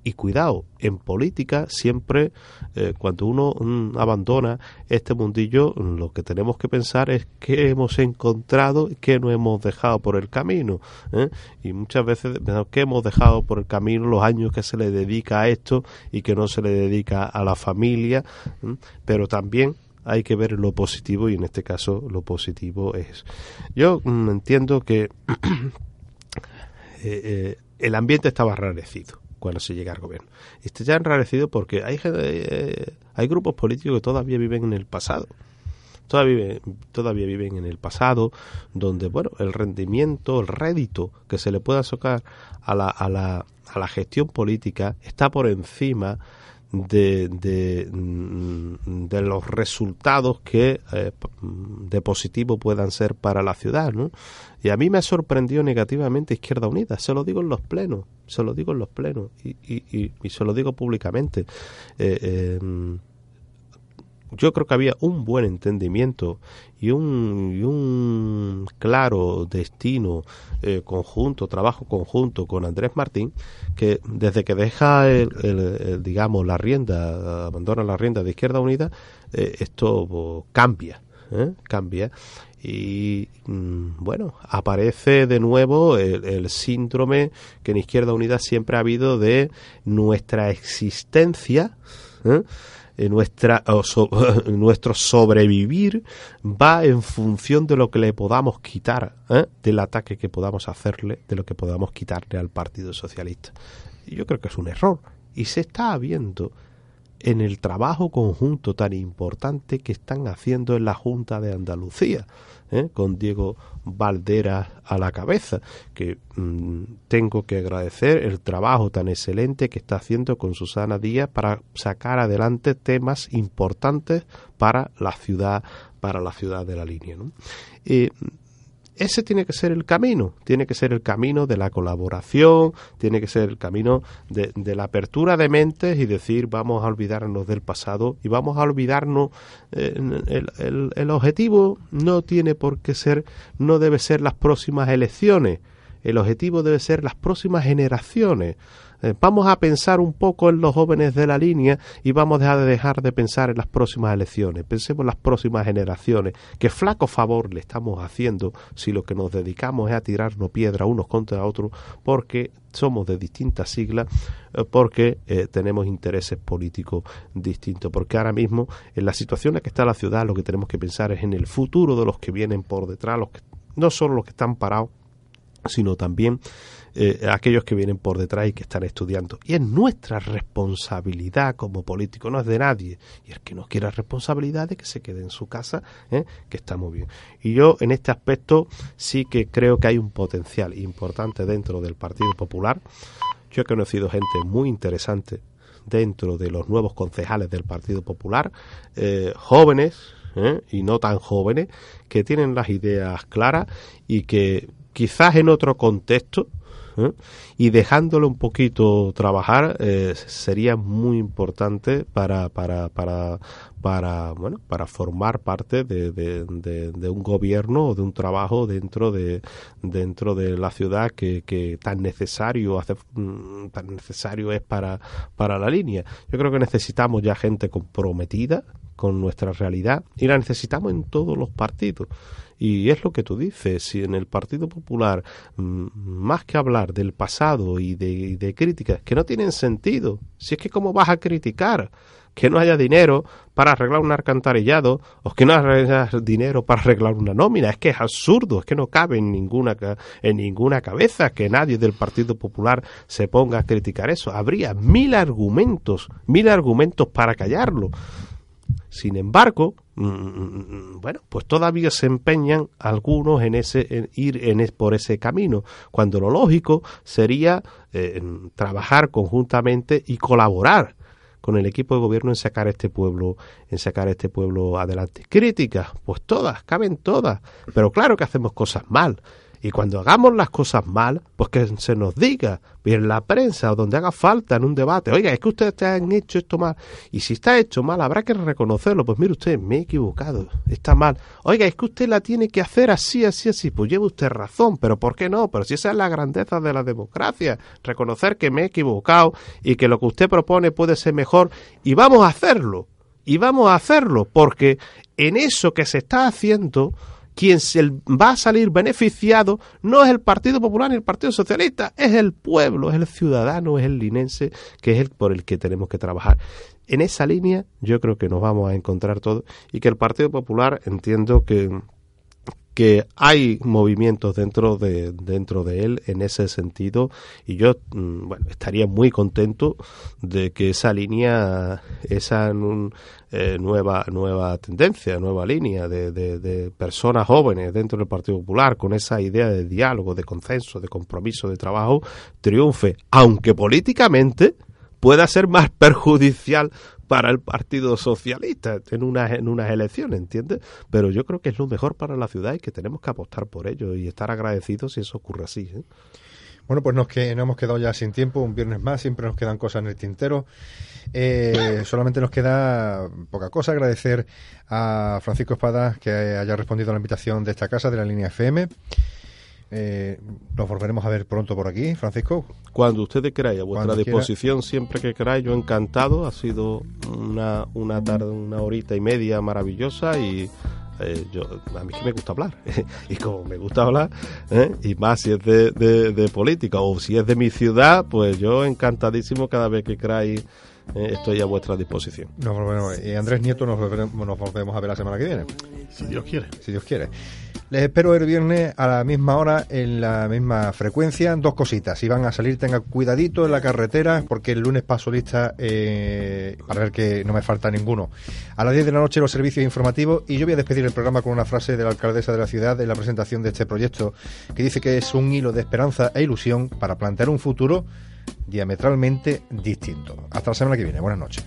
S2: Y cuidado, en política siempre eh, cuando uno mm, abandona este mundillo, lo que tenemos que pensar es qué hemos encontrado y qué no hemos dejado por el camino. ¿eh? Y muchas veces qué hemos dejado por el camino, los años que se le dedica a esto y que no se le dedica a la familia, pero también hay que ver lo positivo y en este caso lo positivo es. Yo mm, entiendo que eh, el ambiente estaba rarecido cuando se llega al gobierno. Este ya enrarecido porque hay, eh, hay grupos políticos que todavía viven en el pasado. Todavía, todavía viven en el pasado, donde bueno, el rendimiento, el rédito que se le pueda sacar a la, a la, a la gestión política está por encima de, de, mm, de, los resultados que eh, de positivo puedan ser para la ciudad, ¿no? Y a mí me ha sorprendido negativamente Izquierda Unida, se lo digo en los plenos, se lo digo en los plenos y, y, y, se lo digo públicamente. Eh, eh, yo creo que había un buen entendimiento y un, claro destino eh, conjunto, trabajo conjunto con Andrés Martín, que desde que deja, el, digamos, la rienda, abandona la rienda de Izquierda Unida, eh, esto cambia, ¿eh? cambia. Y mm, bueno, aparece de nuevo el, el, síndrome que en Izquierda Unida siempre ha habido de nuestra existencia eh, nuestra, nuestro sobrevivir va en función de lo que le podamos quitar, ¿eh? del ataque que podamos hacerle, de lo que podamos quitarle al Partido Socialista. Yo creo que es un error. Y se está viendo en el trabajo conjunto tan importante que están haciendo en la Junta de Andalucía, ¿eh? con Diego Valdera a la cabeza, que mm, tengo que agradecer el trabajo tan excelente que está haciendo con Susana Díaz para sacar adelante temas importantes para la ciudad, para la ciudad de la línea. Eh, ese tiene que ser el camino, tiene que ser el camino de la colaboración, tiene que ser el camino de, la apertura de mentes y decir vamos a olvidarnos del pasado y vamos a olvidarnos, eh, el, el objetivo no tiene por qué ser, no debe ser las próximas elecciones, el objetivo debe ser las próximas generaciones. Eh, vamos a pensar un poco en los jóvenes de la línea y vamos a dejar de pensar en las próximas elecciones. Pensemos en las próximas generaciones. Que flaco favor le estamos haciendo si lo que nos dedicamos es a tirarnos piedra unos contra otros porque somos de distintas siglas, eh, porque eh, tenemos intereses políticos distintos. Porque ahora mismo, en la situación en la que está la ciudad, lo que tenemos que pensar es en el futuro de los que vienen por detrás, los que, no solo los que están parados, sino también eh, aquellos que vienen por detrás y que están estudiando. Y es nuestra responsabilidad como político, no es de nadie. Y el que no quiera responsabilidad de que se quede en su casa, ¿eh? que está muy bien. Y yo en este aspecto sí que creo que hay un potencial importante dentro del Partido Popular. Yo he conocido gente muy interesante dentro de los nuevos concejales del Partido Popular, eh, jóvenes, y no tan jóvenes, que tienen las ideas claras y que quizás en otro contexto, ¿eh? y dejándolo un poquito trabajar eh, sería muy importante para para para para bueno para formar parte de, de, un gobierno o de un trabajo dentro de dentro de la ciudad que, que tan necesario hace, mm, tan necesario es para para la línea yo creo que necesitamos ya gente comprometida con nuestra realidad y la necesitamos en todos los partidos y es lo que tú dices, si en el Partido Popular, mm, más que hablar del pasado y de, críticas que no tienen sentido, si es que cómo vas a criticar que no haya dinero para arreglar un alcantarillado o que no haya dinero para arreglar una nómina. Es que es absurdo, es que no cabe en ninguna, en ninguna cabeza que nadie del Partido Popular se ponga a criticar eso. Habría mil argumentos, mil argumentos para callarlo. Sin embargo, mm, mm, mm, bueno, pues todavía se empeñan algunos en ese ir en por ese camino, cuando lo lógico sería eh, trabajar conjuntamente y colaborar con el equipo de gobierno en sacar este pueblo, en sacar este pueblo adelante. Críticas, pues todas, caben todas, pero claro que hacemos cosas mal. Y cuando hagamos las cosas mal, pues que se nos diga, en la prensa o donde haga falta en un debate, oiga, es que ustedes han hecho esto mal. Y si está hecho mal, habrá que reconocerlo. Pues mire usted, me he equivocado, está mal. Oiga, es que usted la tiene que hacer así, así, así. Pues lleva usted razón, pero ¿por qué no? Pero si esa es la grandeza de la democracia, reconocer que me he equivocado y que lo que usted propone puede ser mejor. Y vamos a hacerlo. Y vamos a hacerlo, porque en eso que se está haciendo, quien se va a salir beneficiado no es el Partido Popular ni el Partido Socialista, es el pueblo, es el ciudadano, es el linense, que es el por el que tenemos que trabajar. En esa línea yo creo que nos vamos a encontrar todos y que el Partido Popular entiendo que que hay movimientos dentro de dentro de él en ese sentido y yo mm, bueno estaría muy contento de que esa línea esa eh, nueva nueva tendencia nueva línea de, de, personas jóvenes dentro del Partido Popular con esa idea de diálogo de consenso de compromiso de trabajo triunfe aunque políticamente pueda ser más perjudicial para el Partido Socialista en unas, en unas elecciones, ¿entiendes? Pero yo creo que es lo mejor para la ciudad y que tenemos que apostar por ello y estar agradecidos si eso ocurre así. ¿eh?
S7: Bueno, pues nos, que, nos hemos quedado ya sin tiempo, un viernes más, siempre nos quedan cosas en el tintero. Eh, solamente nos queda poca cosa, agradecer a Francisco Espada que haya respondido a la invitación de esta casa, de la línea FM. Eh, nos volveremos a ver pronto por aquí, Francisco.
S2: Cuando ustedes queráis, a vuestra disposición, siempre que queráis, yo encantado. Ha sido una, una tarde, una horita y media maravillosa y eh, yo a mí que me gusta hablar. y como me gusta hablar, ¿eh? y más si es de, de, política o si es de mi ciudad, pues yo encantadísimo cada vez que queráis. Eh, estoy a vuestra disposición.
S1: No, bueno, y Andrés Nieto nos, nos volvemos a ver la semana que viene.
S9: Si Dios quiere.
S1: Si Dios quiere. Les espero el viernes a la misma hora, en la misma frecuencia. Dos cositas. Si van a salir, tengan cuidadito en la carretera, porque el lunes paso lista eh, para ver que no me falta ninguno. A las 10 de la noche los servicios informativos y yo voy a despedir el programa con una frase de la alcaldesa de la ciudad en la presentación de este proyecto, que dice que es un hilo de esperanza e ilusión para plantear un futuro diametralmente distinto. Hasta la semana que viene. Buenas noches.